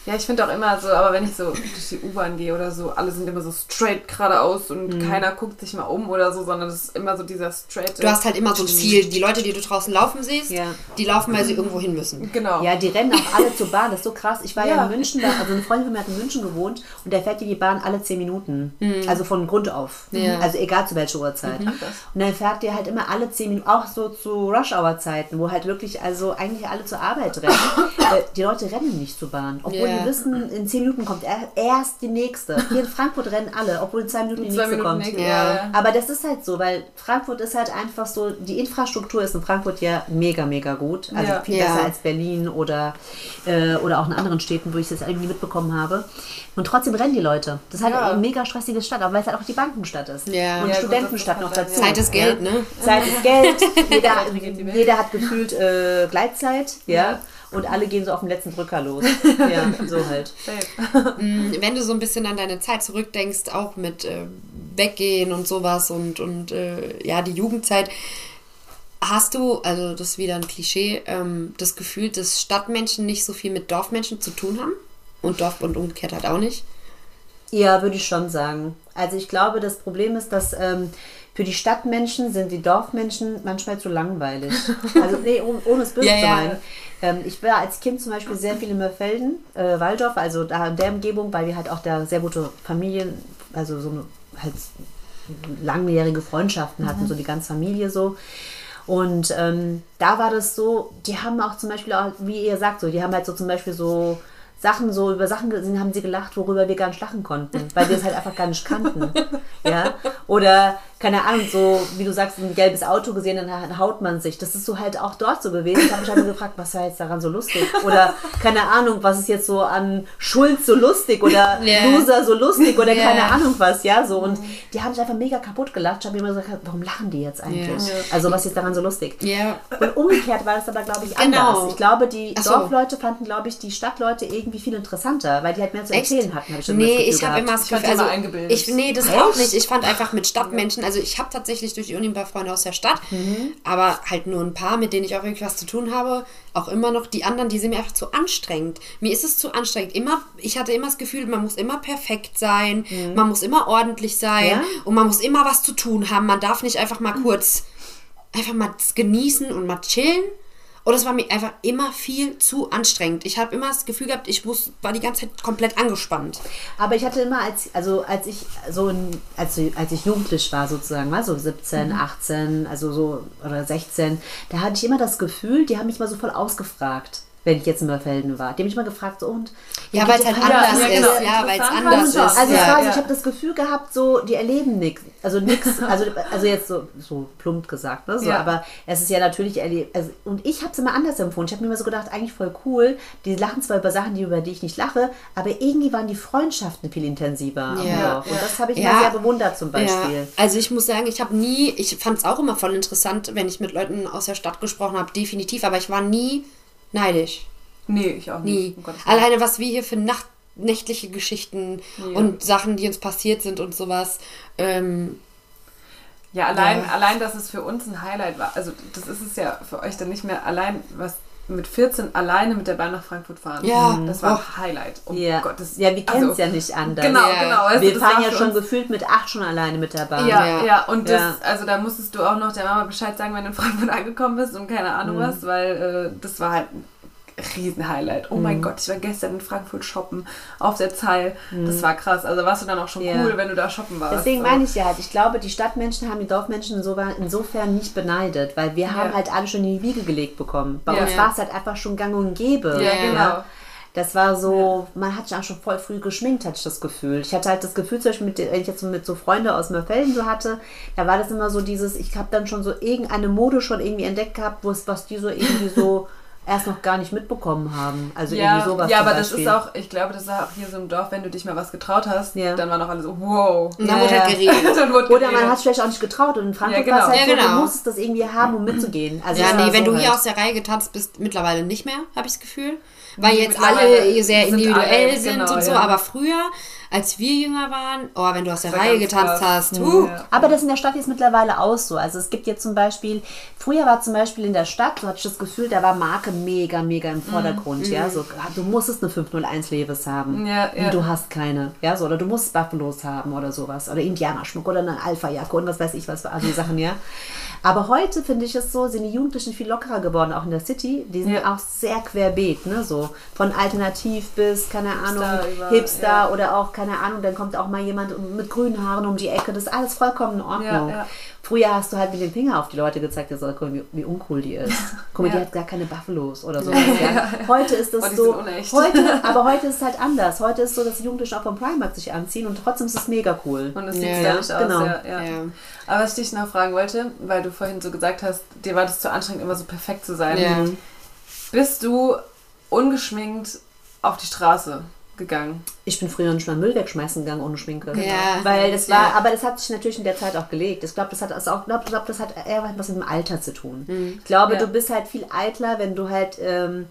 Ja. Ich finde auch immer so, aber wenn ich so durch die U-Bahn gehe oder so, alle sind immer so straight geradeaus und keiner guckt sich mal um oder so, sondern es ist immer so dieser straight. Du hast halt immer so ein Ziel. Die Leute, die du draußen laufen siehst, Ja. die laufen, weil sie irgendwo hin müssen. Genau. Ja, die rennen auch alle zur Bahn. Das ist so krass. Ich war ja, Ja. in München, da, also eine Freundin von mir hat in München gewohnt und der fährt die Bahn alle zehn Minuten. Also von Grund auf. Ja. Also egal zu welcher Uhrzeit. Und dann fährt der halt immer alle zehn Minuten, auch so zu Rush-Hour-Zeiten, wo halt wirklich also eigentlich alle zur Arbeit rennen. äh, die Leute rennen nicht zur Bahn. Obwohl Ja. die wissen, in zehn Minuten kommt er- erst die nächste. Hier in Frankfurt rennen alle, obwohl in zwei Minuten die Zwei nächste Minuten kommt. Ja. ja. Aber das ist halt so, weil Frankfurt ist halt einfach so, die Infrastruktur ist in Frankfurt ja mega, mega gut. Also Ja. viel Ja. besser als Berlin oder, äh, oder auch in anderen Städten, wo ich das irgendwie mitbekommen habe. Und trotzdem rennen die Leute. Das ist halt Ja. eine mega stressige Stadt, aber weil es halt auch die Bankenstadt ist. Ja. Und Ja, gut, Studentenstadt noch halt dazu. Zeit ist Geld, ne? Zeit ist Geld. Jeder, die jeder hat gefühlt äh, Gleitzeit, ja. Und alle gehen so auf den letzten Drücker los. Ja, so halt. Mm, Wenn du so ein bisschen an deine Zeit zurückdenkst, auch mit äh, Weggehen und sowas und, und äh, ja, die Jugendzeit, hast du, also das ist wieder ein Klischee, ähm, das Gefühl, dass Stadtmenschen nicht so viel mit Dorfmenschen zu tun haben? Und Dorf und umgekehrt halt auch nicht? Ja, würde ich schon sagen. Also ich glaube, das Problem ist, dass ähm, für die Stadtmenschen sind die Dorfmenschen manchmal zu langweilig. Also nee, ohne, ohne es böse Ja, zu ja. meinen. Ähm, ich war als Kind zum Beispiel sehr viel in Mörfelden, äh, Waldorf, also da in der Umgebung, weil wir halt auch da sehr gute Familien, also so eine, halt langjährige Freundschaften hatten, so die ganze Familie so. Und ähm, da war das so, die haben auch zum Beispiel, auch, wie ihr sagt, so, die haben halt so zum Beispiel so Sachen, so über Sachen gesehen, haben sie gelacht, worüber wir gar nicht lachen konnten, weil wir es halt einfach gar nicht kannten. Ja? Oder, keine Ahnung, so wie du sagst, ein gelbes Auto gesehen, dann haut man sich. Das ist so halt auch dort so gewesen. Ich habe mich halt gefragt, was war jetzt daran so lustig? Oder, keine Ahnung, was ist jetzt so an Schuld so lustig oder Ja. Loser so lustig oder Ja. keine Ahnung was, ja, so. Und die haben sich einfach mega kaputt gelacht. Ich habe mir immer gesagt, warum lachen die jetzt eigentlich? Ja. Also, was ist daran so lustig? Und umgekehrt war das aber, glaube ich, Genau. anders. Ich glaube, die so. Dorfleute fanden, glaube ich, die Stadtleute irgendwie viel interessanter, weil die halt mehr zu Echt? erzählen hatten. Hab ich Nee, ich habe immer das Ich Gefühl, also eingebildet. ich, nee, das Echt? auch nicht. Ich fand einfach mit Stadtmenschen, also ich habe tatsächlich durch die Uni ein paar Freunde aus der Stadt, Mhm. aber halt nur ein paar, mit denen ich auch wirklich was zu tun habe. Auch immer noch die anderen, die sind mir einfach zu anstrengend. Mir ist es zu anstrengend. Immer, ich hatte immer das Gefühl, man muss immer perfekt sein, man muss immer ordentlich sein Mhm. Ja? und man muss immer was zu tun haben. Man darf nicht einfach mal kurz einfach mal genießen und mal chillen. Und es war mir einfach immer viel zu anstrengend. Ich habe immer das Gefühl gehabt, ich muss, war die ganze Zeit komplett angespannt. Aber ich hatte immer, als, also als ich so in, als, als ich jugendlich war sozusagen, war so 17, Mhm. 18, also so oder 16, da hatte ich immer das Gefühl, die haben mich mal so voll ausgefragt, wenn ich jetzt in Mörfelden war. Die haben mich mal gefragt, so und Ja, weil es halt anders ja, ist. genau. Ja, weil es anders ist. Also, ja. ich habe das Gefühl gehabt, so, die erleben nichts. Also nichts, also, also jetzt so, so plump gesagt, ne? So, Ja. aber es ist ja natürlich erlebt. Also, und ich habe es immer anders empfunden. Ich habe mir immer so gedacht, eigentlich voll cool. Die lachen zwar über Sachen, die, über die ich nicht lache, aber irgendwie waren die Freundschaften viel intensiver Ja. Und das habe ich Ja. immer sehr bewundert zum Ja, Beispiel. also ich muss sagen, ich habe nie, ich fand es auch immer voll interessant, wenn ich mit Leuten aus der Stadt gesprochen habe, definitiv, aber ich war nie neidisch. Nee, ich auch Nie. nicht. Willen. Alleine, was wir hier für Nacht nächtliche Geschichten und Sachen, die uns passiert sind und sowas. Ähm, Ja, allein, Ja. allein, dass es für uns ein Highlight war. Also, das ist es ja für euch dann nicht mehr allein, was mit 14 alleine mit der Bahn nach Frankfurt fahren. Ja. Das war Oh. ein Highlight. Um Ja, Gottes ja wir kennen es also, ja nicht anders. Genau, Ja. genau. Also, wir das fahren ja schon gefühlt mit acht schon alleine mit der Bahn. Ja, Ja. ja, und das, Ja. also da musstest du auch noch der Mama Bescheid sagen, wenn du in Frankfurt angekommen bist und keine Ahnung Mhm. was, weil äh, das war halt ein Riesen-Highlight. Oh Mhm. mein Gott, ich war gestern in Frankfurt shoppen auf der Zeil. Das war krass. Also warst du dann auch schon Mhm. Ja. cool, wenn du da shoppen warst. Deswegen So. meine ich ja halt, ich glaube, die Stadtmenschen haben die Dorfmenschen insofern, nicht beneidet, weil wir haben Ja. halt alle schon in die Wiege gelegt bekommen. Bei Ja. uns war es halt einfach schon gang und gäbe. Ja, genau. Das war so, man hat sich auch schon voll früh geschminkt, hatte ich das Gefühl. Ich hatte halt das Gefühl, zum Beispiel, mit, wenn ich jetzt so mit so Freunden aus Mörfelden so hatte, da war das immer so dieses, ich habe dann schon so irgendeine Mode schon irgendwie entdeckt gehabt, wo es, was die so irgendwie so erst noch gar nicht mitbekommen haben. Also Ja, irgendwie sowas ja aber das ist auch, ich glaube, das ist auch hier so im Dorf, wenn du dich mal was getraut hast, Ja. dann waren auch alle so, wow. und dann Ja, wurde halt ja. geredet. Dann wurde Oder man hat es vielleicht auch nicht getraut und in Frankfurt Ja, genau. war es halt Ja, so, genau. du musstest das irgendwie haben, um mitzugehen. Also Ja, nee, wenn so du hier halt. aus der Reihe getanzt bist, mittlerweile nicht mehr, habe ich das Gefühl. Weil Nee, jetzt alle sehr sind individuell alle, sind genau, und so, ja. aber früher, als wir jünger waren, oh, wenn du aus der Reihe getanzt krass. hast, huh, Ja. Aber das in der Stadt jetzt mittlerweile auch so. Also es gibt jetzt zum Beispiel, früher war zum Beispiel in der Stadt, so hatte ich das Gefühl, da war Marke mega, mega im Vordergrund. Ja, so, ah, du musstest eine 501 Levis haben. Ja, ja. Und du hast keine. Ja, so, oder du musst Buffalos haben oder sowas. Oder Indianerschmuck oder eine Alpha-Jacke und was weiß ich was für andere Sachen, ja. Aber heute finde ich es so, sind die Jugendlichen viel lockerer geworden, auch in der City. Die sind Ja. auch sehr querbeet, ne? So von alternativ bis, keine Ahnung, über- Hipster ja. oder auch, keine Ahnung, dann kommt auch mal jemand mit grünen Haaren um die Ecke. Das ist alles vollkommen in Ordnung. Ja, ja. Früher hast du halt mit dem Finger auf die Leute gezeigt, guck mal, wie, wie uncool die ist. Guck mal, die hat gar keine Buffalos oder sowas. Ja. Heute ist das Oh, die so. Heute, aber heute ist es halt anders. Heute ist so, dass die Jugendlichen auch vom Primark sich anziehen und trotzdem ist es mega cool. Und es sieht ja, stylisch aus, genau. ja, ja. Ja. Aber was ich dich noch fragen wollte, weil du vorhin so gesagt hast, dir war das zu anstrengend, immer so perfekt zu sein. Ja. Bist du ungeschminkt auf die Straße gegangen? Ich bin früher nicht mal Müll wegschmeißen gegangen ohne Schminke. Ja. Weil das Ja. war, aber das hat sich natürlich in der Zeit auch gelegt. Ich glaube, das hat also auch, glaub, ich glaube, das hat eher was mit dem Alter zu tun. Ich glaube, Ja. du bist halt viel eitler, wenn du halt, ähm,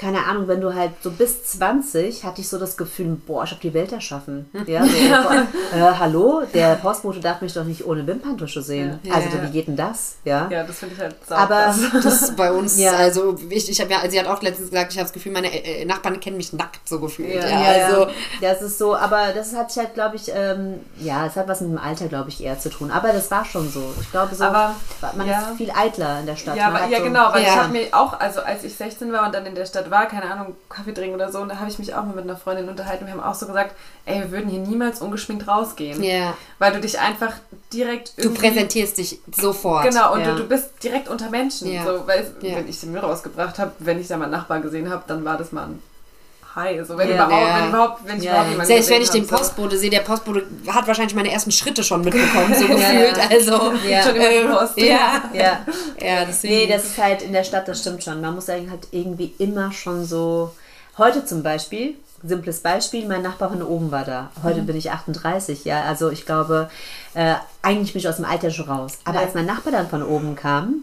keine Ahnung, wenn du halt so bis 20 hatte ich so das Gefühl, boah, ich habe die Welt erschaffen. Ja, so, Äh, hallo, der Postbote darf mich doch nicht ohne Wimperntusche sehen. Ja. Also Ja. wie geht denn das? Ja. Ja, das finde ich halt Aber saukrass. Das ist bei uns, Ja. also ich, ich habe ja, sie hat auch letztens gesagt, ich habe das Gefühl, meine äh, Nachbarn kennen mich nackt so gefühlt. Ja. Ja, Ja, also, ja. das ist so, aber das hat sich halt, glaube ich, ähm, ja, es hat was mit dem Alter, glaube ich, eher zu tun. Aber das war schon so. Ich glaube so, Aber, man ja. ist viel eitler in der Stadt. Ja, aber, ja so, genau, weil Ja. ich habe mir auch, also als ich 16 war und dann in der Stadt war, keine Ahnung, Kaffee trinken oder so, und da habe ich mich auch mal mit einer Freundin unterhalten. Wir haben auch so gesagt, ey, wir würden hier niemals ungeschminkt rausgehen. ja. Weil du dich einfach direkt Du präsentierst dich sofort. Genau, und Ja. du, du bist direkt unter Menschen. Ja. So, weil Ja. wenn ich den Müll rausgebracht habe, wenn ich da meinen Nachbar gesehen habe, dann war das mal ein Hi. So, wenn, Ja. überhaupt, Ja. wenn überhaupt, wenn ich Ja, überhaupt Selbst wenn ich den hab, so. Postbote sehe, der Postbote hat wahrscheinlich meine ersten Schritte schon mitbekommen, so gefühlt. ja. Also, Ja. Schon ähm, Post. ja, Ja. ja, deswegen. Nee, das ist halt in der Stadt, das stimmt schon. Man muss eigentlich halt irgendwie immer schon so. Heute zum Beispiel, simples Beispiel, mein Nachbar von oben war da. Mhm. Heute bin ich 38, ja. Also ich glaube, äh, eigentlich bin ich aus dem Alter schon raus. Aber Ja. als mein Nachbar dann von oben kam,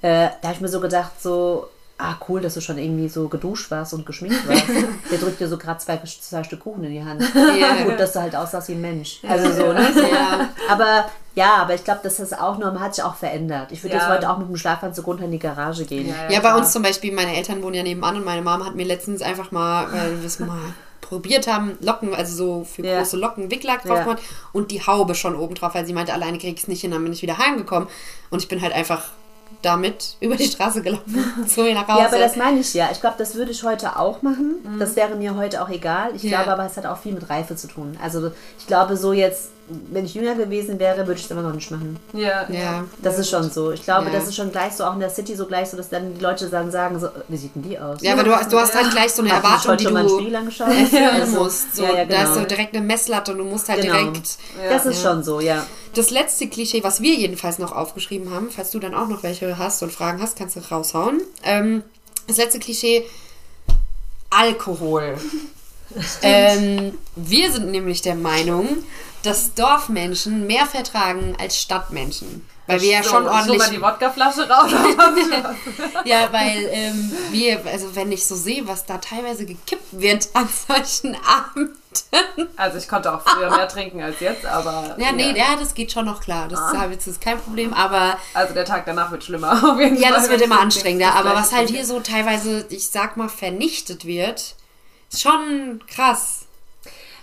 äh, da habe ich mir so gedacht, so, ah cool, dass du schon irgendwie so geduscht warst und geschminkt warst. Der drückt dir so gerade zwei, zwei Stück Kuchen in die Hand. Ja. Gut, dass du halt aussahst wie ein Mensch. Also so, ne? Ja. Aber ja, aber ich glaube, das ist auch nur, hat sich auch verändert. Ich würde Ja. jetzt heute auch mit dem Schlafanzug runter in die Garage gehen. Ja, bei klar. uns zum Beispiel, meine Eltern wohnen ja nebenan und meine Mama hat mir letztens einfach mal, weil wir es mal probiert haben, Locken, also so für Ja. große Locken, Wicklack drauf Ja. gemacht und die Haube schon oben drauf, weil sie meinte, alleine krieg ich es nicht hin, dann bin ich wieder heimgekommen und ich bin halt einfach damit über die Straße gelaufen, zu mir nach Hause. Ja, aber das meine ich ja. Ich glaube, das würde ich heute auch machen. Das wäre mir heute auch egal. Ich Ja. glaube aber, es hat auch viel mit Reife zu tun. Also ich glaube, so jetzt, wenn ich jünger gewesen wäre, würde ich es immer noch nicht machen. Ja, Ja. Das ist schon so. Ich glaube, Ja. das ist schon gleich so, auch in der City so gleich so, dass dann die Leute dann sagen, so, wie sieht denn die aus? ja, aber du, hast- du hast halt gleich so eine Hast du Erwartung, die du erfüllen Also, musst. So, ja, ja, Da ist genau. so direkt eine Messlatte und du musst halt Genau. direkt... Ja. Das ist schon so, ja. Das letzte Klischee, was wir jedenfalls noch aufgeschrieben haben, falls du dann auch noch welche hast und Fragen hast, kannst du raushauen. Ähm, das letzte Klischee, Alkohol. ähm, wir sind nämlich der Meinung, dass Dorfmenschen mehr vertragen als Stadtmenschen. Weil wir ja so, schon so ordentlich. mal die Wodkaflasche raus. ja, weil ähm, wir, also wenn ich so sehe, was da teilweise gekippt wird an solchen Abenden. also ich konnte auch früher mehr trinken als jetzt, aber... Ja, nee, ja, das geht schon noch klar. Das ah. ist kein Problem, aber. Also der Tag danach wird schlimmer, auf jeden Ja, Fall. das wird immer anstrengender. Aber was halt hier so teilweise, ich sag mal, vernichtet wird, ist schon krass.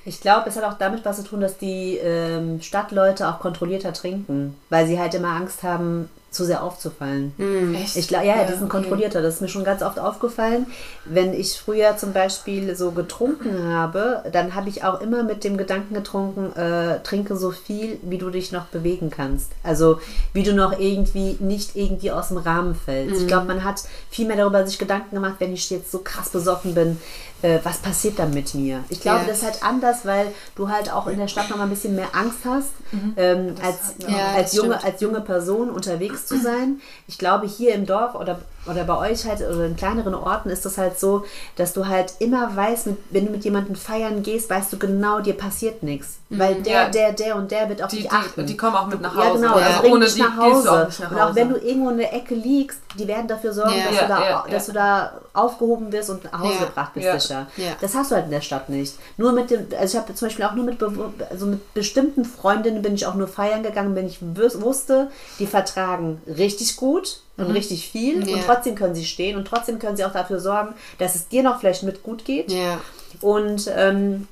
Ich glaube, es hat auch damit was zu tun, dass die ähm, Stadtleute auch kontrollierter trinken, weil sie halt immer Angst haben, zu sehr aufzufallen. Echt? Ich glaube, ja, Ja, die sind okay. kontrollierter. Das ist mir schon ganz oft aufgefallen. Wenn ich früher zum Beispiel so getrunken habe, dann habe ich auch immer mit dem Gedanken getrunken, äh, trinke so viel, wie du dich noch bewegen kannst. Also wie du noch irgendwie nicht irgendwie aus dem Rahmen fällst. Ich glaube, man hat viel mehr darüber sich Gedanken gemacht, wenn ich jetzt so krass besoffen bin, äh, was passiert dann mit mir? Ich glaube, Ja. das ist halt anders, weil du halt auch in der Stadt noch mal ein bisschen mehr Angst hast, ähm, als, Ja, als, junge, stimmt. als junge Person unterwegs zu sein. Ich glaube, hier im Dorf oder, oder bei euch halt oder in kleineren Orten ist das halt so, dass du halt immer weißt, wenn du mit jemandem feiern gehst, weißt du genau, dir passiert nichts. Weil der, Ja. der, der und der wird auf Die, dich die, achten. die kommen auch mit nach Ja, Hause. genau, Also das bringt ohne dich die nach Hause. auch nach Und auch Hause. wenn du irgendwo in der Ecke liegst, die werden dafür sorgen, Ja. dass, Ja, du da, ja, dass ja. du da aufgehoben wirst und nach Hause Ja. gebracht bist, Ja. sicher. Ja. Das hast du halt in der Stadt nicht. Nur mit dem, also ich habe zum Beispiel auch nur mit, also mit bestimmten Freundinnen bin ich auch nur feiern gegangen, wenn ich wus- wusste, die vertragen richtig gut und richtig viel Mhm. Ja. und trotzdem können sie stehen und trotzdem können sie auch dafür sorgen, dass es dir noch vielleicht mit gut geht Ja. und ähm,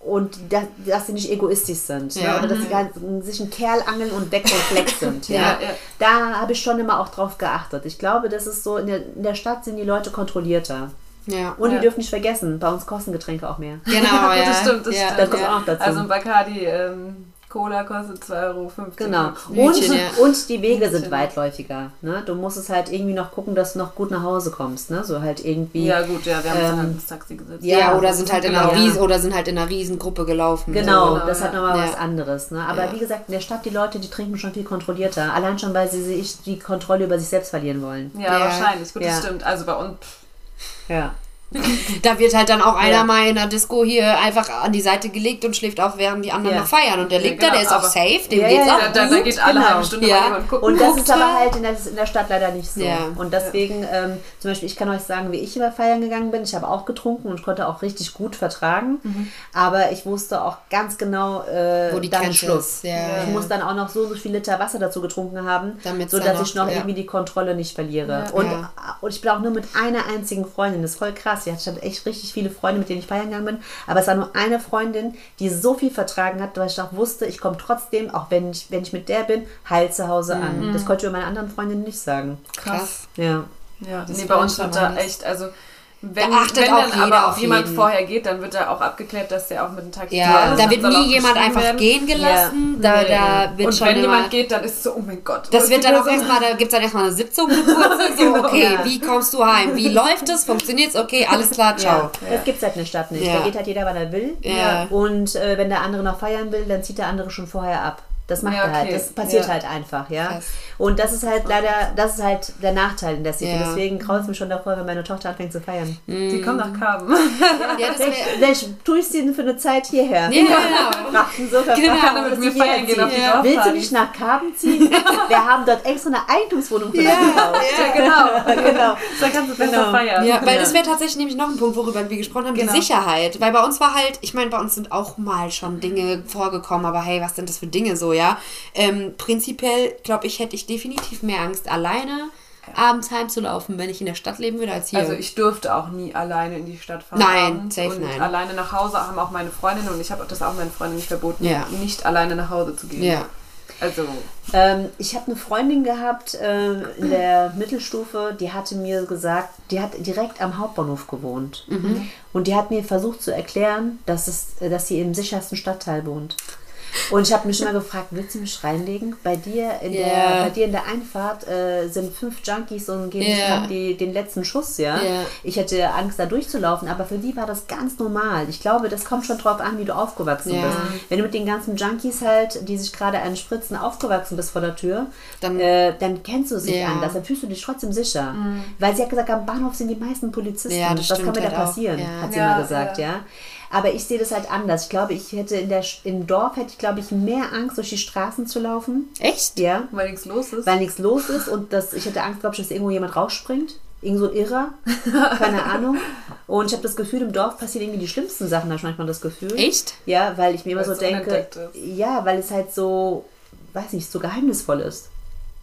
und dass, dass sie nicht egoistisch sind Ja. ne? oder dass sie gar, sich einen Kerl angeln und weg vom Fleck sind. ja. Ja, ja. Da habe ich schon immer auch drauf geachtet. Ich glaube, das ist so, in der, in der Stadt sind die Leute kontrollierierter. Ja. Und Ja. die dürfen nicht vergessen, bei uns kosten Getränke auch mehr. Genau, ja. das stimmt, das ja. stimmt. Das kommt ja. auch noch dazu. Also ein Bacardi ähm, Cola kostet 2,50 Euro. Genau. Und, Hütchen, ja. und die Wege sind Hütchen. weitläufiger. Ne? Du musst es halt irgendwie noch gucken, dass du noch gut nach Hause kommst. Ne? So halt irgendwie. Ja gut, ja, wir haben uns Ähm, dann halt ins Taxi gesetzt. Ja, Ja, oder sind halt in einer. Ries oder sind halt in einer Riesengruppe gelaufen. Genau, genau, das hat nochmal Ja. was anderes. Ne? Aber Ja. wie gesagt, in der Stadt, die Leute, die trinken schon viel kontrollierter. Allein schon, weil sie sich die Kontrolle über sich selbst verlieren wollen. Ja, Ja. wahrscheinlich. Gut, Ja. das stimmt. Also bei uns, Ja. Da wird halt dann auch einer Ja. mal in der Disco hier einfach an die Seite gelegt und schläft auch, während die anderen Ja. noch feiern. Und der Ja, liegt da, genau, der ist auch safe, dem Ja, geht's ja, auch da, da, gut. da geht alle genau. halbe Stunde Ja. mal jemand gucken. Und das ist aber er. halt in der, in der Stadt leider nicht so. Ja. Und deswegen, ähm, zum Beispiel, ich kann euch sagen, wie ich immer feiern gegangen bin. Ich habe auch getrunken und konnte auch richtig gut vertragen. Aber ich wusste auch ganz genau, äh, Wo die dann Grenze Schluss. ist, ja. Ich muss dann auch noch so, so viel Liter Wasser dazu getrunken haben, Damit's so dann dass noch- ich noch ja. irgendwie die Kontrolle nicht verliere. Ja. Und, Ja. und ich bin auch nur mit einer einzigen Freundin. Das ist voll krass. Ich hatte echt richtig viele Freunde, mit denen ich feiern gegangen bin. Aber es war nur eine Freundin, die so viel vertragen hat, weil ich auch wusste, ich komme trotzdem, auch wenn ich, wenn ich mit der bin, heil zu Hause Mhm. an. Das konnte ich über meine anderen Freundinnen nicht sagen. Krass. Ja. Ja, Das nee, bei uns aber da echt, also wenn, Da achtet wenn auch dann jeder aber auch auf jemand jeden. vorher geht, dann wird da auch abgeklärt, dass der auch mit dem Taxi Ja, fahren da wird nie jemand einfach werden. gehen gelassen. Da, Nee. da wird Und schon wenn immer, jemand geht, dann ist es so, oh mein Gott. Das wird ist dann auch erstmal, da gibt es dann erstmal eine Sitzung, kurze, so, Genau. okay, Ja. wie kommst du heim? Wie läuft es? Funktioniert es? Okay, alles klar, ciao. Ja, das gibt es halt in der Stadt nicht. Ja. Da geht halt jeder, wann er will. Ja. Und äh, wenn der andere noch feiern will, dann zieht der andere schon vorher ab. Das macht Ja, er halt. okay. Das passiert Ja. halt einfach, ja. Krass. Und das ist halt leider, das ist halt der Nachteil in der City. Ja. Deswegen graut es mich schon davor, wenn meine Tochter anfängt zu feiern. Die kommt nach Karben. Ja, das vielleicht tue ich sie denn für eine Zeit hierher. ja, genau. So Genau. Kann er mit mir feiern gehen auf die Ja. Willst du nicht nach Karben ziehen? Wir haben dort extra eine Eigentumswohnung für dich gekauft. Ja, genau. genau. Da kannst du besser Genau. feiern. Ja, weil Ja. das wäre tatsächlich nämlich noch ein Punkt, worüber wir gesprochen haben, Genau. die Sicherheit. Weil bei uns war halt, ich meine, bei uns sind auch mal schon Dinge vorgekommen, aber hey, was sind das für Dinge so, ja? Ähm, prinzipiell, glaube ich, hätte ich definitiv mehr Angst, alleine abends heimzulaufen, wenn ich in der Stadt leben würde, als hier. Also ich durfte auch nie alleine in die Stadt fahren. Nein, safe und nein. alleine nach Hause haben auch meine Freundinnen und ich habe das auch meinen Freundinnen nicht verboten, Ja. nicht alleine nach Hause zu gehen. ja. Also Ähm, ich habe eine Freundin gehabt äh, in der Mittelstufe, die hatte mir gesagt, die hat direkt am Hauptbahnhof gewohnt. Und die hat mir versucht zu erklären, dass, es, äh, dass sie im sichersten Stadtteil wohnt. Und ich habe mich immer gefragt, willst du mich reinlegen? Bei dir in, Ja. der, bei dir in der Einfahrt äh, sind fünf Junkies und geben grad die, den letzten Schuss, ja? Ja. Ich hätte Angst, da durchzulaufen, aber für die war das ganz normal. Ich glaube, das kommt schon drauf an, wie du aufgewachsen Ja. bist. Wenn du mit den ganzen Junkies halt, die sich gerade einen spritzen, aufgewachsen bist vor der Tür, Dann- äh, dann kennst du sie Ja. anders, dann fühlst du dich trotzdem sicher. Weil sie hat gesagt, am Bahnhof sind die meisten Polizisten. Ja, das Was kann mir da halt auch. passieren, Ja. hat sie Ja, mal gesagt, ja. ja. Aber ich sehe das halt anders. Ich glaube, ich hätte in der im Dorf hätte ich, glaube ich, mehr Angst, durch die Straßen zu laufen. Echt? Ja. Weil nichts los ist. Weil nichts los ist und dass ich hätte Angst, glaube ich, dass irgendwo jemand rausspringt. Irgend so ein Irrer. Keine Ahnung. Und ich habe das Gefühl, im Dorf passieren irgendwie die schlimmsten Sachen, habe ich manchmal das Gefühl. Echt? Ja, weil ich mir immer Weil so denke, ja, weil es halt so, weiß nicht, so geheimnisvoll ist.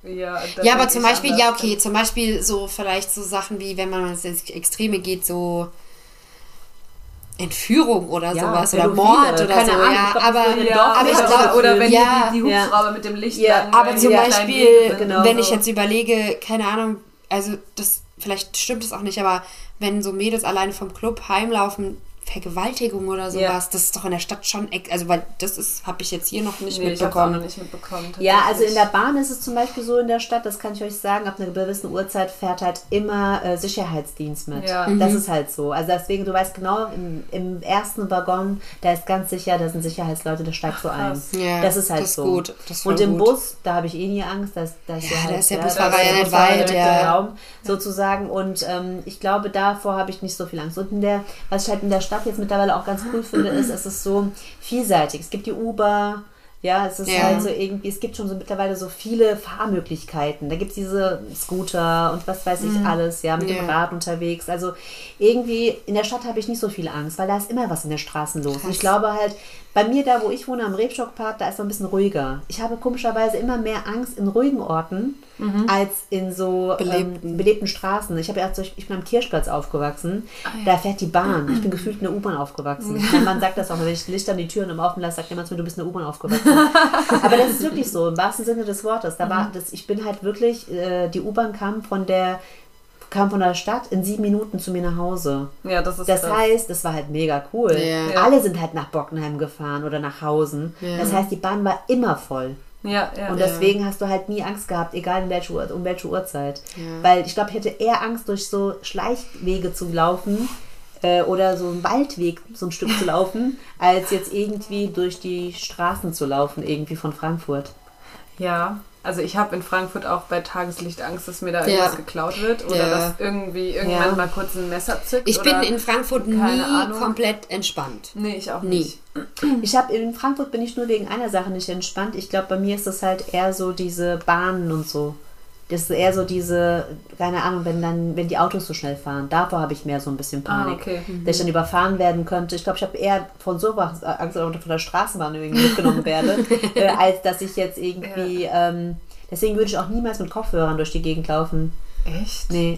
ja, Ja, aber zum Beispiel, anders. ja, okay, zum Beispiel so vielleicht so Sachen wie, wenn man ins Extreme geht, so Entführung oder Ja, sowas oder Mord oder keine so, Ahnung, ja, ich glaub, aber, Ja, aber ich oder, glaube, oder wenn ja, die, die ja. Hubschrauber mit dem Licht Ja, aber zum Beispiel, Wege genau wenn so. ich jetzt überlege, keine Ahnung, also das, vielleicht stimmt es auch nicht, aber wenn so Mädels alleine vom Club heimlaufen, Vergewaltigung oder sowas, Ja. das ist doch in der Stadt schon, also weil das ist, habe ich jetzt hier noch nicht Nee, ich hab's auch noch mitbekommen. nicht mitbekommen. Ja, also in der Bahn ist es zum Beispiel so in der Stadt, das kann ich euch sagen, ab einer gewissen Uhrzeit fährt halt immer äh, Sicherheitsdienst mit. Ja. Das ist halt so. Also deswegen, du weißt genau, im, im ersten Waggon, da ist ganz sicher, da sind Sicherheitsleute, da steigst du ein. Ja, das ist halt das ist so. gut, das Und im gut. Bus, da habe ich eh nie Angst, dass, dass Ja, du da ist der Busfahrer ja der nicht weit, ja. im Raum, sozusagen. Und ähm, ich glaube, davor habe ich nicht so viel Angst. Und in der, was ich halt in der Stadt jetzt mittlerweile auch ganz cool finde, ist, es ist so vielseitig. Es gibt die Uber, ja, es ist Ja. halt so irgendwie, es gibt schon so mittlerweile so viele Fahrmöglichkeiten. Da gibt es diese Scooter und was weiß ich alles, ja, mit dem Mhm. Ja. Rad unterwegs. Also irgendwie in der Stadt habe ich nicht so viel Angst, weil da ist immer was in den Straßen los. Und ich glaube halt, bei mir da, wo ich wohne, am Rebstockpark, da ist es ein bisschen ruhiger. Ich habe komischerweise immer mehr Angst in ruhigen Orten als in so belebten, Belebten. ähm, belebten Straßen. Ich habe ja, ich bin am Kirchplatz aufgewachsen, da fährt die Bahn. Ich bin gefühlt in der U-Bahn aufgewachsen. Mein Mann sagt das auch, wenn ich Licht an die Türen im Offen lasse, sagt jemand zu mir, du bist in der U-Bahn aufgewachsen. Aber das ist wirklich so, im wahrsten Sinne des Wortes. Da war das, ich bin halt wirklich, äh, die U-Bahn kam von der kam von der Stadt in sieben Minuten zu mir nach Hause. Ja, das ist Das krass. heißt, das war halt mega cool. Ja. Ja. Alle sind halt nach Bockenheim gefahren oder nach Hausen. Ja. Das heißt, die Bahn war immer voll. Ja, ja. Und deswegen hast du halt nie Angst gehabt, egal in welche Uhr, um welche Uhrzeit. Ja. Weil ich glaube, ich hätte eher Angst, durch so Schleichwege zu laufen äh, oder so einen Waldweg so ein Stück zu laufen, als jetzt irgendwie durch die Straßen zu laufen, irgendwie von Frankfurt. Ja, also ich habe in Frankfurt auch bei Tageslicht Angst, dass mir da Ja. irgendwas geklaut wird oder Ja. dass irgendwie irgendjemand Ja. mal kurz ein Messer zückt. Ich bin oder in Frankfurt nie Ahnung. komplett entspannt. Nee, ich auch Nie. nicht. Ich habe in Frankfurt bin ich nur wegen einer Sache nicht entspannt. Ich glaube, bei mir ist das halt eher so diese Bahnen und so. Das ist eher so diese, keine Ahnung, wenn dann, wenn die Autos so schnell fahren. Davor habe ich mehr so ein bisschen Panik. Ah, okay. Dass ich dann überfahren werden könnte. Ich glaube, ich habe eher von sowas Angst, oder von der Straßenbahn irgendwie mitgenommen werde, äh, als dass ich jetzt irgendwie. Ähm, deswegen würde ich auch niemals mit Kopfhörern durch die Gegend laufen. Echt? Nee.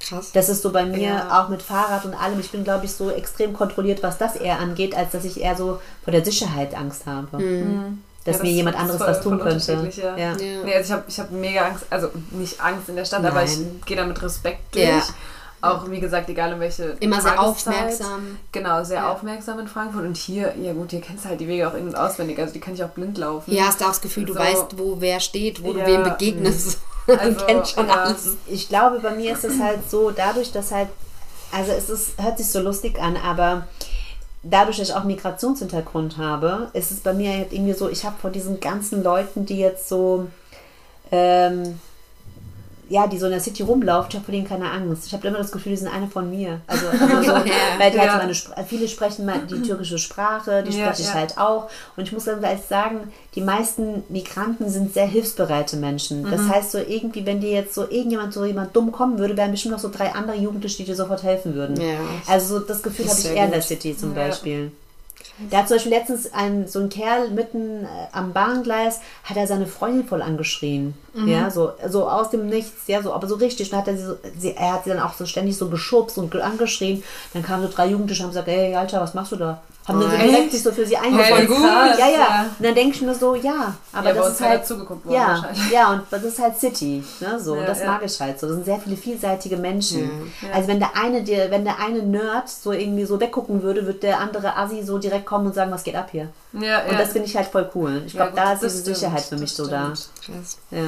Krass. Das ist so bei mir Ja. auch mit Fahrrad und allem. Ich bin, glaube ich, so extrem kontrolliert, was das eher angeht, als dass ich eher so vor der Sicherheit Angst habe. Dass Ja, mir das jemand ist anderes voll- was tun könnte. ja. Ja. Nee, also ich habe ich hab mega Angst, also nicht Angst in der Stadt, aber ich Nein. gehe da mit Respekt durch. Ja. Auch wie gesagt, egal in welche Immer sehr Tageszeit. aufmerksam. Genau, sehr Ja. aufmerksam in Frankfurt. Und hier, ja gut, hier kennst du halt die Wege auch in- und auswendig. Also die kann ich auch blind laufen. Ja, hast du auch das Gefühl, du So. weißt, wo wer steht, wo du wem begegnest. Also, du kennst schon ja. alles. Ich glaube, bei mir ist es halt so, dadurch, dass halt, also es ist, hört sich so lustig an, aber dadurch, dass ich auch Migrationshintergrund habe, ist es bei mir halt irgendwie so, ich habe von diesen ganzen Leuten, die jetzt so, ähm, ja, die so in der City rumlaufen, ich habe vor denen keine Angst. Ich habe immer das Gefühl, die sind eine von mir. Also, also so, weil die halt Ja. meine, Spr- viele sprechen mal die türkische Sprache, die Ja, spreche ich ja. halt auch. Und ich muss dann gleich sagen, die meisten Migranten sind sehr hilfsbereite Menschen. Das Mhm. heißt so irgendwie, wenn dir jetzt so irgendjemand so jemand dumm kommen würde, wären bestimmt noch so drei andere Jugendliche, die dir sofort helfen würden. Ja. Also so das Gefühl Das habe ich eher in der. City zum. Beispiel. Da hat zum Beispiel letztens ein, so ein Kerl mitten äh, am Bahngleis, hat er seine Freundin voll angeschrien. Mhm. Ja, so, so aus dem Nichts, ja, so, aber so richtig. Dann hat er sie, so, sie, er hat sie dann auch so ständig so geschubst und ge- angeschrien. Dann kamen so drei Jugendliche und haben gesagt, ey, Alter, was machst du da? Haben dann so Echt? direkt sich so für sie eingefunden. Ja, ja. Ja. Und dann denke ich mir so, ja, aber Ja, bei das uns ist halt. da zugeguckt worden ja, wahrscheinlich. ja, und das ist halt City. Ne, so. Ja, das ja. mag ich halt so. Das sind sehr viele vielseitige Menschen. Ja. Also wenn der eine dir, wenn der eine Nerd so irgendwie so weggucken würde, wird der andere Assi so direkt kommen und sagen, was geht ab hier? Ja, Und das finde ich halt voll cool. Ich glaube, da ist diese stimmt, Sicherheit für mich so da. Ja.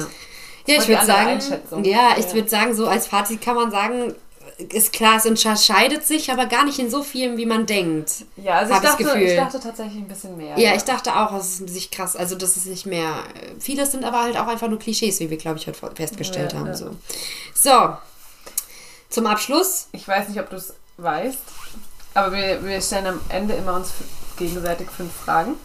Ja, Und ich würde sagen, ja, ich Ja. würde sagen, so als Fazit kann man sagen, ist klar, es unterscheidet sich, aber gar nicht in so vielen, wie man denkt. Ja, also ich dachte, ich dachte tatsächlich ein bisschen mehr. Ja, ich dachte auch, es ist sich krass, also das ist nicht mehr. Vieles sind aber halt auch einfach nur Klischees, wie wir, glaube ich, heute festgestellt Ja, haben. ja. So. so, zum Abschluss. Ich weiß nicht, ob du es weißt. Aber wir, wir stellen am Ende immer uns gegenseitig fünf Fragen.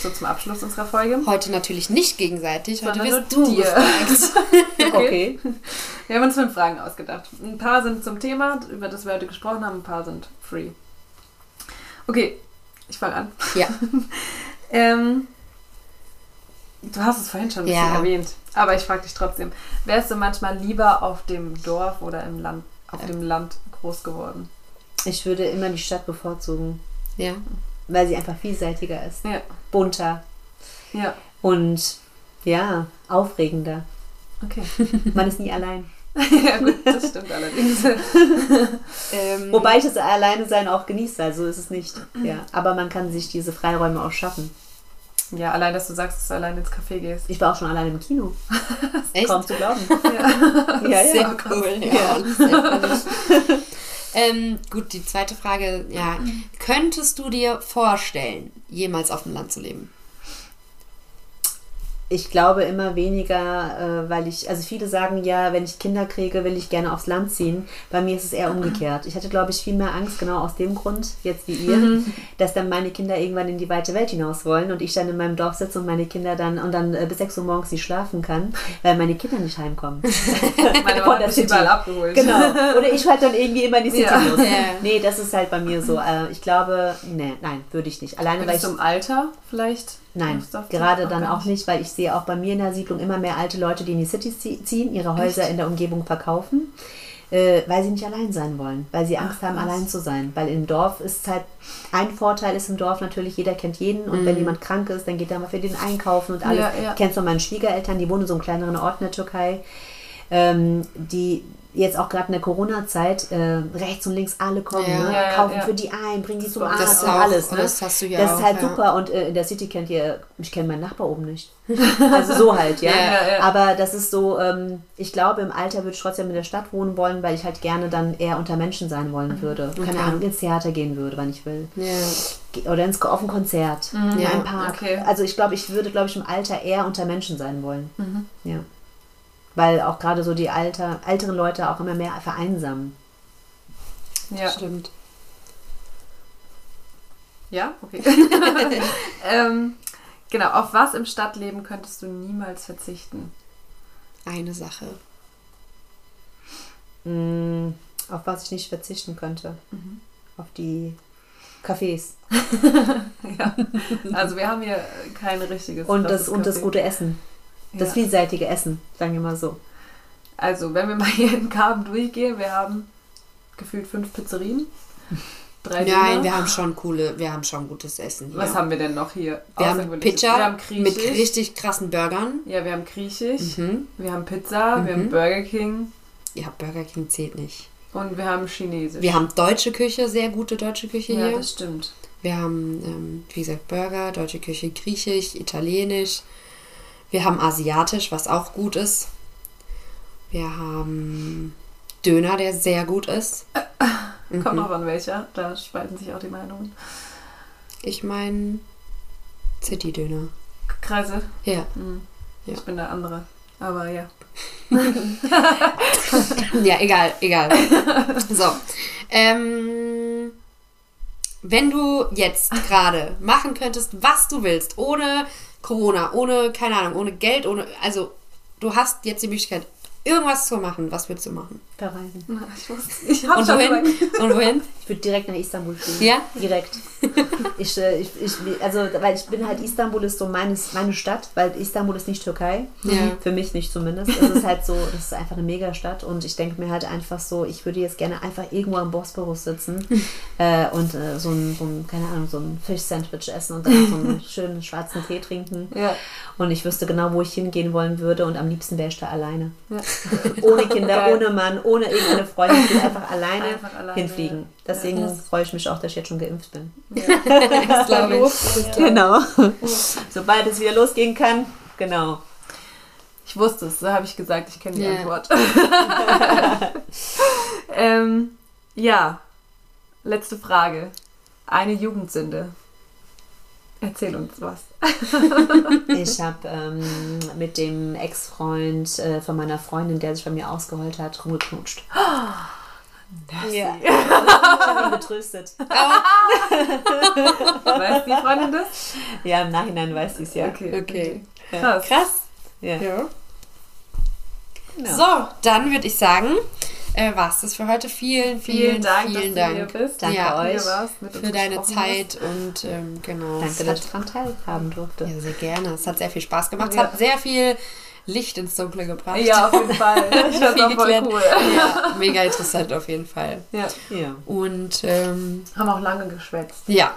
So zum Abschluss unserer Folge. Heute natürlich nicht gegenseitig, heute Sondern wirst nur du dir. gefragt. Okay. Wir haben uns fünf Fragen ausgedacht. Ein paar sind zum Thema, über das wir heute gesprochen haben, ein paar sind free. Okay, ich fange an. Ja. Ähm, du hast es vorhin schon ein bisschen Ja. erwähnt, aber ich frage dich trotzdem. Wärst du manchmal lieber auf dem Dorf oder im Land, auf Ja. dem Land groß geworden? Ich würde immer die Stadt bevorzugen, Ja. weil sie einfach vielseitiger ist. Ja. Bunter Ja, und ja, aufregender. okay. Man ist nie allein. ja, gut, das stimmt allerdings. Ähm, Wobei ich das alleine sein auch genieße, also ist es nicht. Ja, aber man kann sich diese Freiräume auch schaffen. Ja, allein, dass du sagst, dass du allein ins Café gehst. Ich war auch schon alleine im Kino. echt? Kaum zu glauben. Ja. Ja, ja. Sehr cool. Ja. Sehr cool. Ähm, gut, die zweite Frage. Ja, könntest du dir vorstellen, jemals auf dem Land zu leben? Ich glaube immer weniger, äh, weil ich, also viele sagen ja, wenn ich Kinder kriege, will ich gerne aufs Land ziehen. Bei mir ist es eher umgekehrt. Ich hatte, glaube ich, viel mehr Angst, genau aus dem Grund, jetzt wie ihr, dass dann meine Kinder irgendwann in die weite Welt hinaus wollen und ich dann in meinem Dorf sitze und meine Kinder dann und dann äh, bis 6 Uhr morgens nicht schlafen kann, weil meine Kinder nicht heimkommen. Meine Mama hat mich überall abgeholt. Genau. Oder ich halt dann irgendwie immer in die City Ja. Ja. Nee, das ist halt bei mir so. Äh, Ich glaube, nee, nein, würde ich nicht. Alleine, weil Würdest ich du im Alter vielleicht? Nein, gerade dann auch nicht, weil ich sehe auch bei mir in der Siedlung immer mehr alte Leute, die in die Cities zie- ziehen, ihre Häuser in der Umgebung verkaufen, äh, weil sie nicht allein sein wollen, weil sie Angst Ach, haben, krass. allein zu sein. Weil im Dorf ist halt, ein Vorteil ist im Dorf natürlich, jeder kennt jeden und wenn jemand krank ist, dann geht er mal für den einkaufen und alles. Ja, ja. Ich kenne von meinen Schwiegereltern, die wohnen in so einem kleineren Ort in der Türkei, ähm, die jetzt auch gerade in der Corona-Zeit äh, rechts und links alle kommen, Ja. ne? Ja, kaufen ja. für die ein, bringen die zum Das Arzt ist und auch- alles. Ne? das hast du ja Das auch, ist halt ja. super und äh, in der City kennt ihr, ich kenne meinen Nachbar oben nicht. Also so halt, ja. Ja, ja, ja. Aber das ist so, ähm, ich glaube, im Alter würde ich trotzdem in der Stadt wohnen wollen, weil ich halt gerne dann eher unter Menschen sein wollen würde. Keine Okay. Ahnung, ins Theater gehen würde, wann ich will. Oder ins, auf ein Konzert, in Ja, einem Park. okay. Also ich glaube, ich würde, glaube ich, im Alter eher unter Menschen sein wollen. Ja. Weil auch gerade so die alter, älteren Leute auch immer mehr vereinsamen. Ja. Stimmt. Ja, okay. ähm, genau, auf was im Stadtleben könntest du niemals verzichten? Eine Sache. Mm, auf was ich nicht verzichten könnte. Auf die Cafés. Ja. Also wir haben hier kein richtiges Und das, und das gute Essen. Das Ja. vielseitige Essen, sagen wir mal so. Also, wenn wir mal hier in Karben durchgehen, wir haben gefühlt fünf Pizzerien. Drei Nein, Döner. wir haben schon coole, wir haben schon gutes Essen hier. Was haben wir denn noch hier? wir haben? Pizza Wir haben mit richtig krassen Burgern. Ja, wir haben Griechisch. Mhm. Wir haben Pizza. Wir Mhm. haben Burger King. Ja, Burger King zählt nicht. Und wir haben Chinesisch. Wir haben deutsche Küche, sehr gute deutsche Küche ja, hier. das stimmt. Wir haben, ähm, wie gesagt, Burger, deutsche Küche, griechisch, italienisch. Wir haben asiatisch, was auch gut ist. Wir haben Döner, der sehr gut ist. Kommt Mhm. noch an welcher. Da spalten sich auch die Meinungen. Ich meine City-Döner. Kreise. Ja. Hm. Ja. Ich bin der andere. Aber ja. Ja, egal, egal. So. Ähm, wenn du jetzt gerade machen könntest, was du willst, ohne Corona, ohne, keine Ahnung, ohne Geld, ohne. Also, du hast jetzt die Möglichkeit, irgendwas zu machen. Was würdest du machen? Verreisen. Ich, wusste- ich hab Und schon wohin? Und wohin? Ich würde direkt nach Istanbul fliegen. Ja? Direkt. Ich, äh, ich, ich, also, weil ich bin halt, Istanbul ist so meines, meine Stadt, weil Istanbul ist nicht Türkei. Ja. Für mich nicht zumindest. Es ist halt so, das ist einfach eine Megastadt und ich denke mir halt einfach so, ich würde jetzt gerne einfach irgendwo am Bosporus sitzen äh, und äh, so ein, so ein, keine Ahnung, so ein Fish-Sandwich essen und dann so einen schönen schwarzen Tee trinken. Ja. Und ich wüsste genau, wo ich hingehen wollen würde und am liebsten wäre ich da alleine. Ja. Ohne Kinder, Geil. ohne Mann, ohne irgendeine Freundin. Ich will einfach alleine, Einfach alleine, hinfliegen. Ja. Deswegen Ja. freue ich mich auch, dass ich jetzt schon geimpft bin. Das glaube ich. Genau. Sobald es wieder losgehen kann, genau. Ich wusste es, so habe ich gesagt, ich kenne die Ja. Antwort. ähm, ja, letzte Frage. Eine Jugendsünde. Erzähl uns was. Ich habe ähm, mit dem Ex-Freund äh, von meiner Freundin, der sich bei mir ausgeheult hat, rumgeknutscht. Ja. Ich bin betröstet. Weiß die Freundin das? Ja, im Nachhinein weiß sie es ja. Okay. Ja. Krass. Krass. Ja. Ja. Genau. So, dann würde ich sagen, äh, war es das für heute. Vielen, vielen, Vielen Dank, vielen dass du hier Dank bist. Danke Ja, euch. Für deine Zeit und ähm, genau. Danke, es dass ich daran teilhaben durfte. ja, sehr gerne. Es hat sehr viel Spaß gemacht. Es Ja. hat sehr viel Licht ins Dunkle gebracht. Ja, auf jeden Fall. Ich Viel auch voll geklärt. cool. Ja, mega interessant auf jeden Fall. Ja. Ja. Und ähm, Haben auch lange geschwätzt. ja,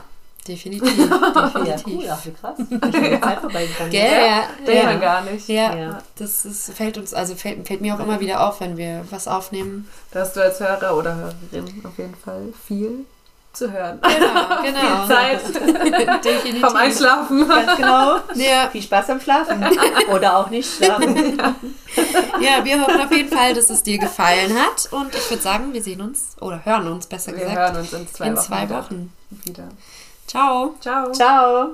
definitiv. Ja, definitiv. cool, ach, wie krass. Ich Zeit vorbeigegangen. Gell? Ja, ja. man gar nicht. Ja, Ja. das ist, fällt uns, also fällt, fällt mir auch immer wieder auf, wenn wir was aufnehmen. Da hast du als Hörer oder Hörerin auf jeden Fall viel zu hören. Genau, genau. Viel Zeit Definitiv. vom Einschlafen. Ganz genau. Ja, Viel Spaß beim Schlafen. Oder auch nicht schlafen. ja, wir hoffen auf jeden Fall, dass es dir gefallen hat. Und ich würde sagen, wir sehen uns oder hören uns besser Wir gesagt hören uns in zwei in Wochen. zwei. Wochen. wieder. Ciao. Ciao. Ciao.